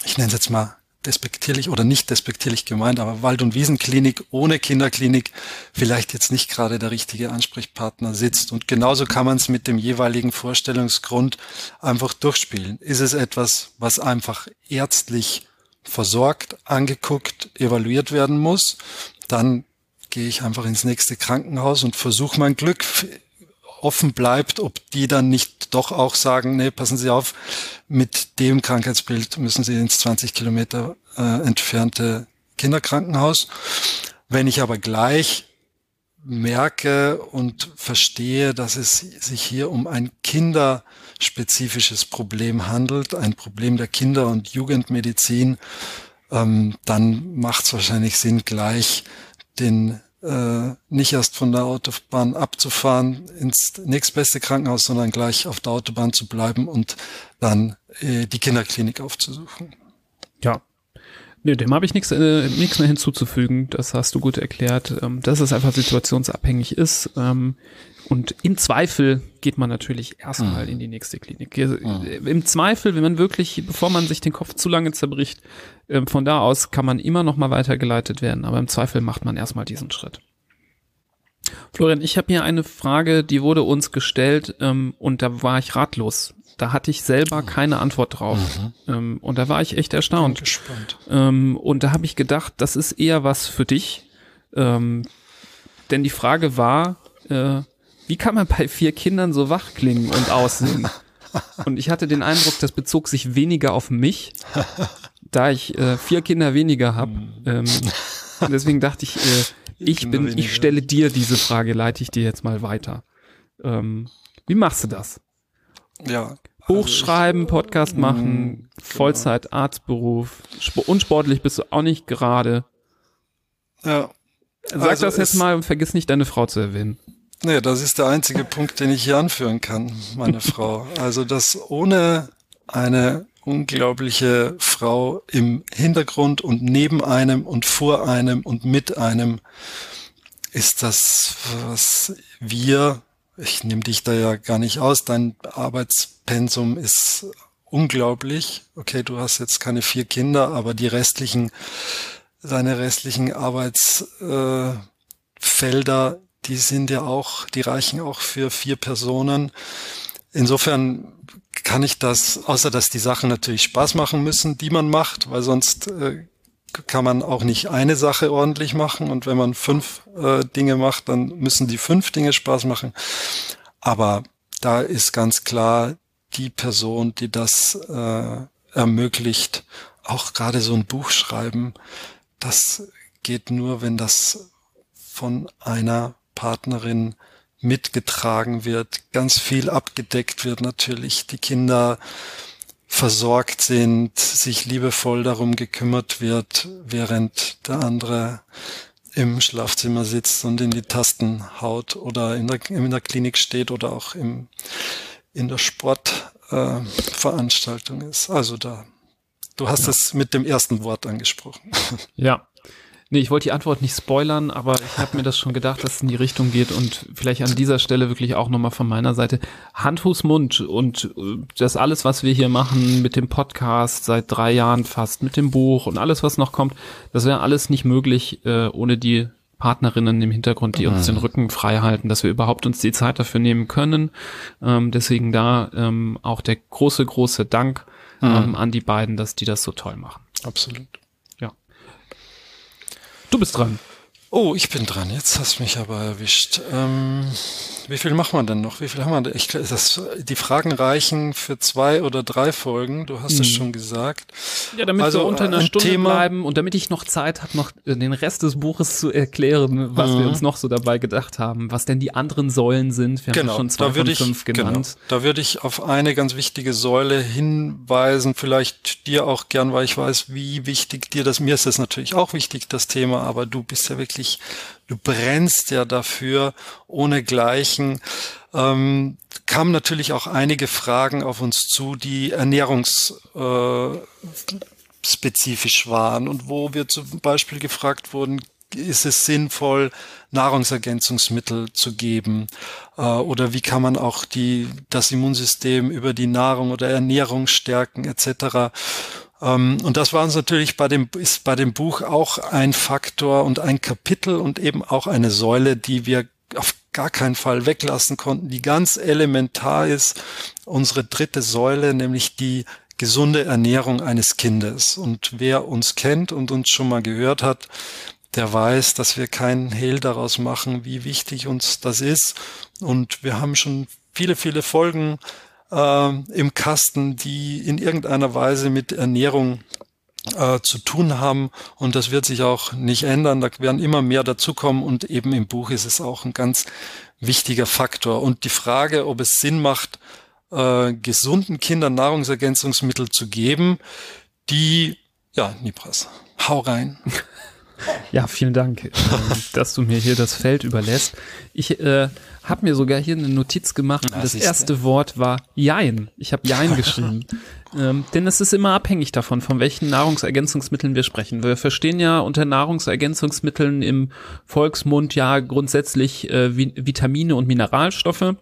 ich nenne es jetzt mal despektierlich oder nicht despektierlich gemeint, aber Wald- und Wiesenklinik ohne Kinderklinik vielleicht jetzt nicht gerade der richtige Ansprechpartner sitzt. Und genauso kann man es mit dem jeweiligen Vorstellungsgrund einfach durchspielen. Ist es etwas, was einfach ärztlich versorgt, angeguckt, evaluiert werden muss, dann gehe ich einfach ins nächste Krankenhaus und versuche mein Glück offen bleibt, ob die dann nicht doch auch sagen, nee, passen Sie auf, mit dem Krankheitsbild müssen Sie ins 20 Kilometer äh, entfernte Kinderkrankenhaus. Wenn ich aber gleich merke und verstehe, dass es sich hier um ein kinderspezifisches Problem handelt, ein Problem der Kinder- und Jugendmedizin, ähm, dann macht es wahrscheinlich Sinn, gleich den äh, nicht erst von der Autobahn abzufahren ins nächstbeste Krankenhaus, sondern gleich auf der Autobahn zu bleiben und dann äh, die Kinderklinik aufzusuchen. Ja. Nee, dem habe ich nichts äh, nichts mehr hinzuzufügen. Das hast du gut erklärt, ähm, dass es einfach situationsabhängig ist. Ähm, und im Zweifel geht man natürlich erstmal mhm. in die nächste Klinik. Mhm. Im Zweifel, wenn man wirklich, bevor man sich den Kopf zu lange zerbricht, äh, von da aus kann man immer noch mal weitergeleitet werden. Aber im Zweifel macht man erstmal diesen Schritt. Florian, ich habe hier eine Frage, die wurde uns gestellt ähm, und da war ich ratlos. Da hatte ich selber keine Antwort drauf. Mhm. Ähm, und da war ich echt erstaunt. Gespannt. Ähm, und da habe ich gedacht, das ist eher was für dich. Ähm, denn die Frage war, äh, wie kann man bei vier Kindern so wach klingen und aussehen? [LAUGHS] Und ich hatte den Eindruck, das bezog sich weniger auf mich, da ich äh, vier Kinder weniger habe. Ähm, deswegen dachte ich, äh, ich bin, ich stelle dir diese Frage, leite ich dir jetzt mal weiter. Ähm, wie machst du das? Ja. Buch also schreiben, ich, Podcast mm, machen, genau. Vollzeit Arztberuf, unsportlich bist du auch nicht gerade. Ja. Sag also das jetzt mal und vergiss nicht deine Frau zu erwähnen. Nee, das ist der einzige Punkt, den ich hier anführen kann, meine [LAUGHS] Frau. Also, dass ohne eine unglaubliche Frau im Hintergrund und neben einem und vor einem und mit einem ist das, was wir ich nehme dich da ja gar nicht aus, dein Arbeitspensum ist unglaublich. Okay, du hast jetzt keine vier Kinder, aber die restlichen, deine restlichen Arbeitsfelder, äh, die sind ja auch, die reichen auch für vier Personen. Insofern kann ich das, außer dass die Sachen natürlich Spaß machen müssen, die man macht, weil sonst äh, kann man auch nicht eine Sache ordentlich machen und wenn man fünf äh, Dinge macht, dann müssen die fünf Dinge Spaß machen. Aber da ist ganz klar die Person, die das äh, ermöglicht, auch gerade so ein Buch schreiben, das geht nur, wenn das von einer Partnerin mitgetragen wird, ganz viel abgedeckt wird natürlich, die Kinder versorgt sind, sich liebevoll darum gekümmert wird, während der andere im Schlafzimmer sitzt und in die Tasten haut oder in der, in der Klinik steht oder auch im, in der Sportveranstaltung äh, ist. Also da, du hast ja. es mit dem ersten Wort angesprochen. Ja, Nee, ich wollte die Antwort nicht spoilern, aber ich habe mir das schon gedacht, dass es in die Richtung geht und vielleicht an dieser Stelle wirklich auch nochmal von meiner Seite Hand, Fuß, Mund und äh, das alles, was wir hier machen mit dem Podcast seit drei Jahren fast, mit dem Buch und alles, was noch kommt, das wäre alles nicht möglich äh, ohne die Partnerinnen im Hintergrund, die uns mhm. den Rücken frei halten, dass wir überhaupt uns die Zeit dafür nehmen können. Ähm, deswegen da ähm, auch der große, große Dank mhm. ähm, an die beiden, dass die das so toll machen. Absolut. Du bist dran. Oh, ich bin dran. Jetzt hast du mich aber erwischt. Ähm, wie viel machen wir denn noch? Wie viel haben wir denn? Ich, das, die Fragen reichen für zwei oder drei Folgen. Du hast es hm. schon gesagt. Ja, damit also, wir unter einer Stunde Thema, bleiben und damit ich noch Zeit habe, noch den Rest des Buches zu erklären, was mhm. wir uns noch so dabei gedacht haben, was denn die anderen Säulen sind. Wir genau, haben schon zwei von ich, fünf genannt. Genau, da würde ich auf eine ganz wichtige Säule hinweisen, vielleicht dir auch gern, weil ich weiß, wie wichtig dir das, mir ist das natürlich auch wichtig, das Thema, aber du bist ja wirklich du brennst ja dafür ohne Gleichen. Ähm, kamen natürlich auch einige Fragen auf uns zu, die ernährungsspezifisch äh, waren und wo wir zum Beispiel gefragt wurden, ist es sinnvoll, Nahrungsergänzungsmittel zu geben? Äh, oder wie kann man auch die, das Immunsystem über die Nahrung oder Ernährung stärken etc.? Ähm, und das war uns natürlich bei dem, ist bei dem Buch auch ein Faktor und ein Kapitel und eben auch eine Säule, die wir auf gar keinen Fall weglassen konnten, die ganz elementar ist. Unsere dritte Säule, nämlich die gesunde Ernährung eines Kindes. Und wer uns kennt und uns schon mal gehört hat, der weiß, dass wir keinen Hehl daraus machen, wie wichtig uns das ist. Und wir haben schon viele, viele Folgen äh, im Kasten, die in irgendeiner Weise mit Ernährung äh, zu tun haben. Und das wird sich auch nicht ändern. Da werden immer mehr dazukommen. Und eben im Buch ist es auch ein ganz wichtiger Faktor. Und die Frage, ob es Sinn macht, äh, gesunden Kindern Nahrungsergänzungsmittel zu geben, die, ja, Nibras, hau rein. [LAUGHS] Ja, vielen Dank, ähm, dass du mir hier das Feld überlässt. Ich äh, habe mir sogar hier eine Notiz gemacht. und das erste Wort war Jein. Ich habe Jein geschrieben. [LAUGHS] ähm, denn es ist immer abhängig davon, von welchen Nahrungsergänzungsmitteln wir sprechen. Wir verstehen ja unter Nahrungsergänzungsmitteln im Volksmund ja grundsätzlich äh, Vitamine und Mineralstoffe.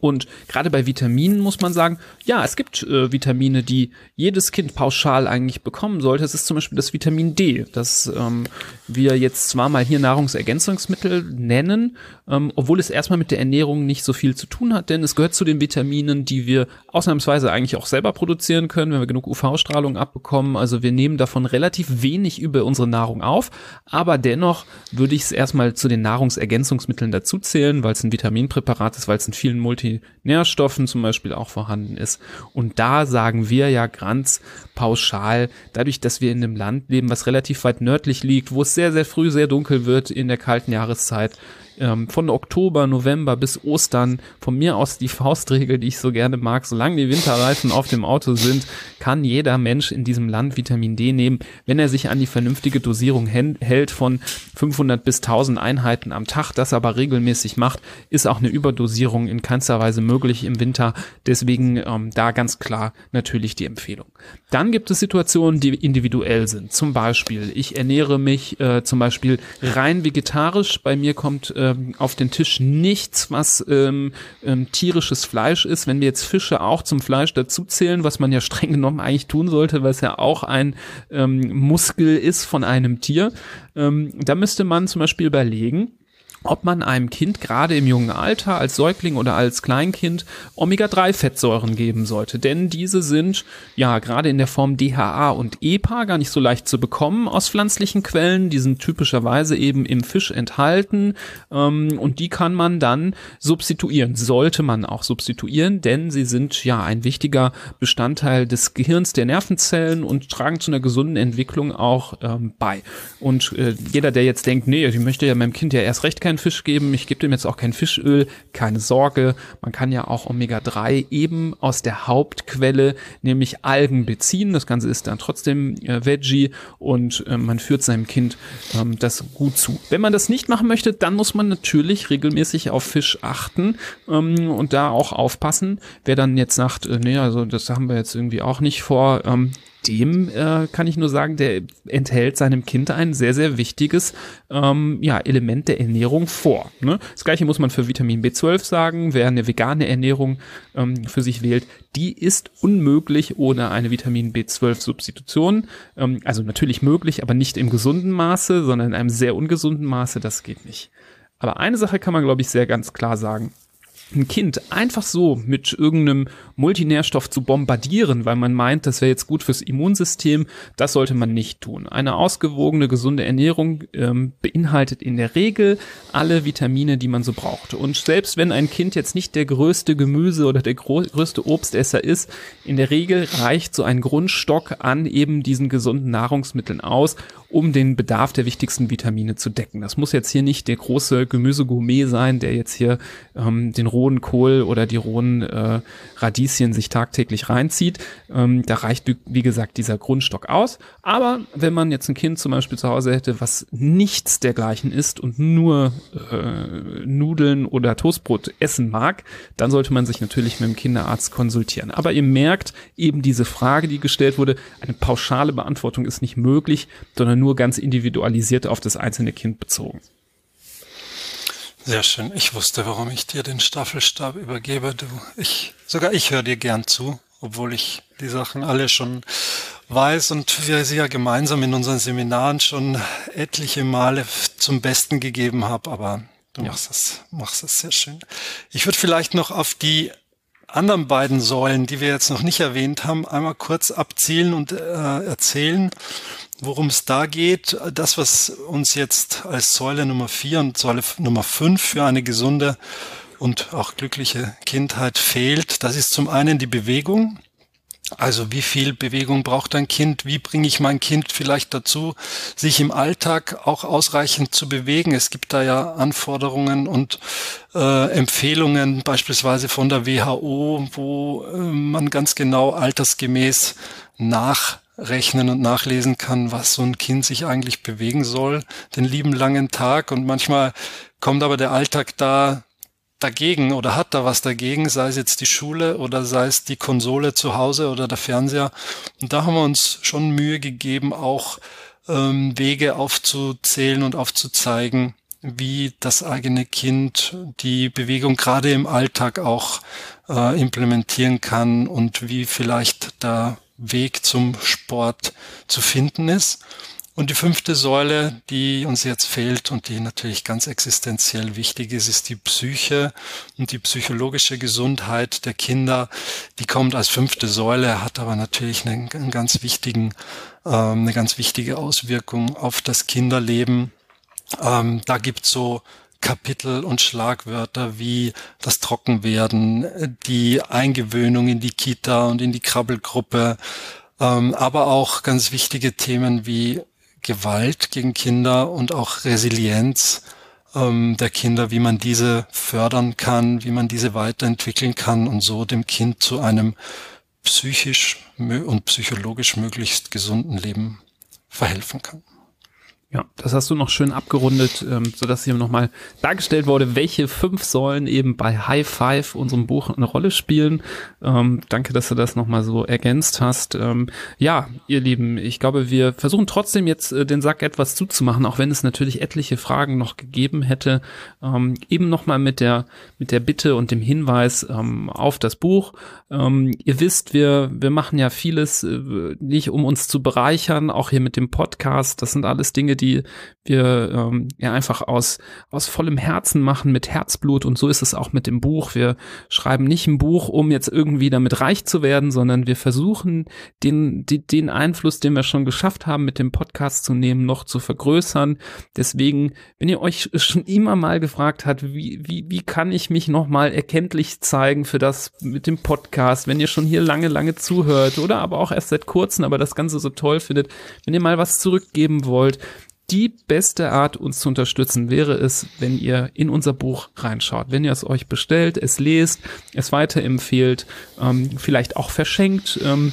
Und gerade bei Vitaminen muss man sagen, ja, es gibt äh, Vitamine, die jedes Kind pauschal eigentlich bekommen sollte. Es ist zum Beispiel das Vitamin D, das ähm, wir jetzt zwar mal hier Nahrungsergänzungsmittel nennen, ähm, obwohl es erstmal mit der Ernährung nicht so viel zu tun hat, denn es gehört zu den Vitaminen, die wir ausnahmsweise eigentlich auch selber produzieren können, wenn wir genug UV-Strahlung abbekommen. Also wir nehmen davon relativ wenig über unsere Nahrung auf, aber dennoch würde ich es erstmal zu den Nahrungsergänzungsmitteln dazuzählen, weil es ein Vitaminpräparat ist, weil es in vielen Multinährstoffen zum Beispiel auch vorhanden ist. Und da sagen wir ja ganz pauschal, dadurch, dass wir in einem Land leben, was relativ weit nördlich liegt, wo es sehr, sehr früh sehr dunkel wird in der kalten Jahreszeit, ähm, von Oktober, November bis Ostern, von mir aus die Faustregel, die ich so gerne mag, solange die Winterreifen auf dem Auto sind, kann jeder Mensch in diesem Land Vitamin D nehmen, wenn er sich an die vernünftige Dosierung hält von 500 bis 1000 Einheiten am Tag, das aber regelmäßig macht, ist auch eine Überdosierung in keinster Weise möglich im Winter. Deswegen ähm, da ganz klar natürlich die Empfehlung. Dann gibt es Situationen, die individuell sind. Zum Beispiel, ich ernähre mich äh, zum Beispiel rein vegetarisch. Bei mir kommt äh, ähm, auf den Tisch nichts, was ähm, ähm, tierisches Fleisch ist. Wenn wir jetzt Fische auch zum Fleisch dazu zählen, was man ja [LAUGHS] streng genommen eigentlich tun sollte, weil es ja auch ein ähm, Muskel ist von einem Tier, ähm, da müsste man zum Beispiel überlegen, ob man einem Kind gerade im jungen Alter als Säugling oder als Kleinkind Omega-3-Fettsäuren geben sollte. Denn diese sind ja gerade in der Form DHA und EPA gar nicht so leicht zu bekommen aus pflanzlichen Quellen. Die sind typischerweise eben im Fisch enthalten ähm, und die kann man dann substituieren. Sollte man auch substituieren, denn sie sind ja ein wichtiger Bestandteil des Gehirns der Nervenzellen und tragen zu einer gesunden Entwicklung auch ähm, bei. Und äh, jeder, der jetzt denkt, nee, ich möchte ja meinem Kind ja erst recht keinen Fisch geben, ich gebe dem jetzt auch kein Fischöl, keine Sorge, man kann ja auch Omega-3 eben aus der Hauptquelle, nämlich Algen beziehen. Das Ganze ist dann trotzdem äh, Veggie und äh, man führt seinem Kind ähm, das gut zu. Wenn man das nicht machen möchte, dann muss man natürlich regelmäßig auf Fisch achten ähm, und da auch aufpassen. Wer dann jetzt sagt, äh, nee, also das haben wir jetzt irgendwie auch nicht vor, ähm, dem äh, kann ich nur sagen, der enthält seinem Kind ein sehr, sehr wichtiges ähm, ja, Element der Ernährung vor. Ne? Das gleiche muss man für Vitamin B12 sagen. Wer eine vegane Ernährung ähm, für sich wählt, die ist unmöglich ohne eine Vitamin B12-Substitution. Ähm, also natürlich möglich, aber nicht im gesunden Maße, sondern in einem sehr ungesunden Maße. Das geht nicht. Aber eine Sache kann man, glaube ich, sehr ganz klar sagen ein Kind einfach so mit irgendeinem Multinährstoff zu bombardieren, weil man meint, das wäre jetzt gut fürs Immunsystem, das sollte man nicht tun. Eine ausgewogene, gesunde Ernährung ähm, beinhaltet in der Regel alle Vitamine, die man so braucht. Und selbst wenn ein Kind jetzt nicht der größte Gemüse oder der größte Obstesser ist, in der Regel reicht so ein Grundstock an eben diesen gesunden Nahrungsmitteln aus, um den Bedarf der wichtigsten Vitamine zu decken. Das muss jetzt hier nicht der große Gemüsegourmet sein, der jetzt hier ähm, den rohen Kohl oder die rohen äh, Radieschen sich tagtäglich reinzieht. Ähm, da reicht, wie gesagt, dieser Grundstock aus. Aber wenn man jetzt ein Kind zum Beispiel zu Hause hätte, was nichts dergleichen ist und nur äh, Nudeln oder Toastbrot essen mag, dann sollte man sich natürlich mit dem Kinderarzt konsultieren. Aber ihr merkt eben diese Frage, die gestellt wurde, eine pauschale Beantwortung ist nicht möglich, sondern nur ganz individualisiert auf das einzelne Kind bezogen. Sehr schön. Ich wusste, warum ich dir den Staffelstab übergebe. Du, ich, sogar ich höre dir gern zu, obwohl ich die Sachen alle schon weiß und wir sie ja gemeinsam in unseren Seminaren schon etliche Male zum Besten gegeben haben. Aber du ja. machst es, machst es sehr schön. Ich würde vielleicht noch auf die anderen beiden Säulen, die wir jetzt noch nicht erwähnt haben, einmal kurz abzielen und äh, erzählen worum es da geht. Das, was uns jetzt als Säule Nummer vier und Säule Nummer fünf für eine gesunde und auch glückliche Kindheit fehlt, das ist zum einen die Bewegung. Also wie viel Bewegung braucht ein Kind? Wie bringe ich mein Kind vielleicht dazu, sich im Alltag auch ausreichend zu bewegen? Es gibt da ja Anforderungen und äh, Empfehlungen beispielsweise von der WHO, wo äh, man ganz genau altersgemäß nach rechnen und nachlesen kann, was so ein Kind sich eigentlich bewegen soll, den lieben langen Tag. Und manchmal kommt aber der Alltag da dagegen oder hat da was dagegen, sei es jetzt die Schule oder sei es die Konsole zu Hause oder der Fernseher. Und da haben wir uns schon Mühe gegeben, auch ähm, Wege aufzuzählen und aufzuzeigen, wie das eigene Kind die Bewegung gerade im Alltag auch äh, implementieren kann und wie vielleicht da Weg zum Sport zu finden ist. Und die fünfte Säule, die uns jetzt fehlt und die natürlich ganz existenziell wichtig ist, ist die Psyche und die psychologische Gesundheit der Kinder. Die kommt als fünfte Säule, hat aber natürlich einen, einen ganz wichtigen, ähm, eine ganz wichtige Auswirkung auf das Kinderleben. Ähm, da gibt's so Kapitel und Schlagwörter wie das Trockenwerden, die Eingewöhnung in die Kita und in die Krabbelgruppe, ähm, aber auch ganz wichtige Themen wie Gewalt gegen Kinder und auch Resilienz ähm, der Kinder, wie man diese fördern kann, wie man diese weiterentwickeln kann und so dem Kind zu einem psychisch und psychologisch möglichst gesunden Leben verhelfen kann. Ja, das hast du noch schön abgerundet, ähm, sodass hier nochmal dargestellt wurde, welche fünf Säulen eben bei High Five, unserem Buch, eine Rolle spielen. Ähm, danke, dass du das nochmal so ergänzt hast. Ähm, ja, ihr Lieben, ich glaube, wir versuchen trotzdem jetzt äh, den Sack etwas zuzumachen, auch wenn es natürlich etliche Fragen noch gegeben hätte. Ähm, eben nochmal mit der, mit der Bitte und dem Hinweis ähm, auf das Buch. Ähm, ihr wisst, wir, wir machen ja vieles äh, nicht, um uns zu bereichern, auch hier mit dem Podcast. Das sind alles Dinge, die wir ähm, ja einfach aus, aus vollem Herzen machen, mit Herzblut. Und so ist es auch mit dem Buch. Wir schreiben nicht ein Buch, um jetzt irgendwie damit reich zu werden, sondern wir versuchen, den, die, den Einfluss, den wir schon geschafft haben, mit dem Podcast zu nehmen, noch zu vergrößern. Deswegen, wenn ihr euch [LAUGHS] schon immer mal gefragt habt, wie, wie, wie kann ich mich nochmal erkenntlich zeigen für das mit dem Podcast, wenn ihr schon hier lange, lange zuhört oder aber auch erst seit kurzem, aber das Ganze so toll findet, wenn ihr mal was zurückgeben wollt, die beste Art, uns zu unterstützen, wäre es, wenn ihr in unser Buch reinschaut, wenn ihr es euch bestellt, es lest, es weiterempfehlt, ähm, vielleicht auch verschenkt. Ähm,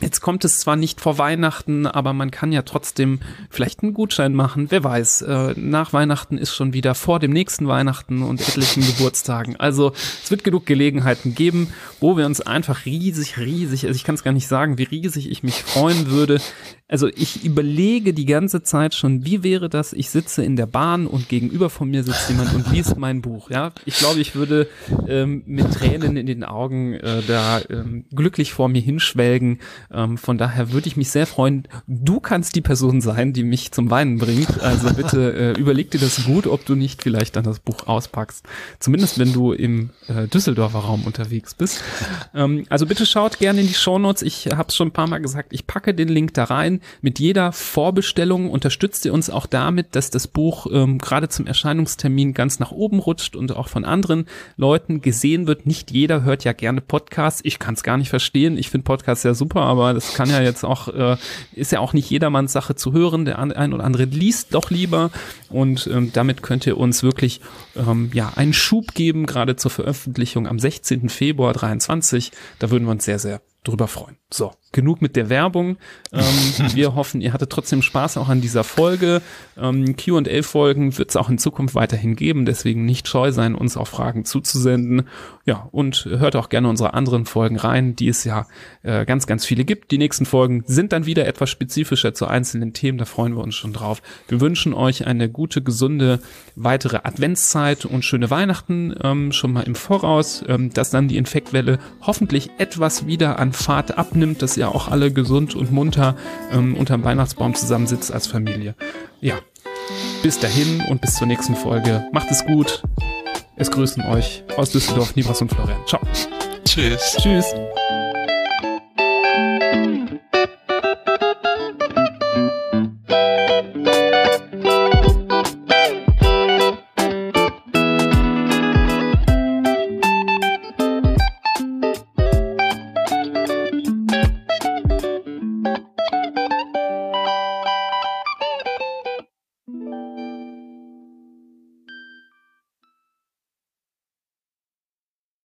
Jetzt kommt es zwar nicht vor Weihnachten, aber man kann ja trotzdem vielleicht einen Gutschein machen. Wer weiß, äh, nach Weihnachten ist schon wieder vor dem nächsten Weihnachten und etlichen Geburtstagen. Also es wird genug Gelegenheiten geben, wo wir uns einfach riesig, riesig, also ich kann es gar nicht sagen, wie riesig ich mich freuen würde, also ich überlege die ganze Zeit schon, wie wäre das, ich sitze in der Bahn und gegenüber von mir sitzt jemand und liest mein Buch. Ja, ich glaube, ich würde ähm, mit Tränen in den Augen äh, da ähm, glücklich vor mir hinschwelgen. Ähm, von daher würde ich mich sehr freuen. Du kannst die Person sein, die mich zum Weinen bringt. Also bitte [LAUGHS] äh, überleg dir das gut, ob du nicht vielleicht dann das Buch auspackst. Zumindest wenn du im äh, Düsseldorfer Raum unterwegs bist. Ähm, also bitte schaut gerne in die Shownotes. Ich habe es schon ein paar Mal gesagt. Ich packe den Link da rein. Mit jeder Vorbestellung unterstützt ihr uns auch damit, dass das Buch ähm, gerade zum Erscheinungstermin ganz nach oben rutscht und auch von anderen Leuten gesehen wird. Nicht jeder hört ja gerne Podcasts. Ich kann es gar nicht verstehen. Ich finde Podcasts ja super, aber das kann ja jetzt auch, äh, ist ja auch nicht jedermanns Sache zu hören. Der ein oder andere liest doch lieber und ähm, damit könnt ihr uns wirklich ähm, ja einen Schub geben, gerade zur Veröffentlichung am 16. Februar 23. Da würden wir uns sehr, sehr drüber freuen. So, genug mit der Werbung. Ähm, [LAUGHS] wir hoffen, ihr hattet trotzdem Spaß auch an dieser Folge. Ähm, QA-Folgen wird es auch in Zukunft weiterhin geben, deswegen nicht scheu sein, uns auch Fragen zuzusenden. Ja, und hört auch gerne unsere anderen Folgen rein, die es ja äh, ganz, ganz viele gibt. Die nächsten Folgen sind dann wieder etwas spezifischer zu einzelnen Themen, da freuen wir uns schon drauf. Wir wünschen euch eine gute, gesunde weitere Adventszeit und schöne Weihnachten ähm, schon mal im Voraus, ähm, dass dann die Infektwelle hoffentlich etwas wieder an Fahrt abnimmt, dass ihr auch alle gesund und munter ähm, unterm Weihnachtsbaum zusammensitzt als Familie. Ja, bis dahin und bis zur nächsten Folge. Macht es gut. Es grüßen euch aus Düsseldorf, Nibras und Florian. Ciao. Tschüss. Tschüss.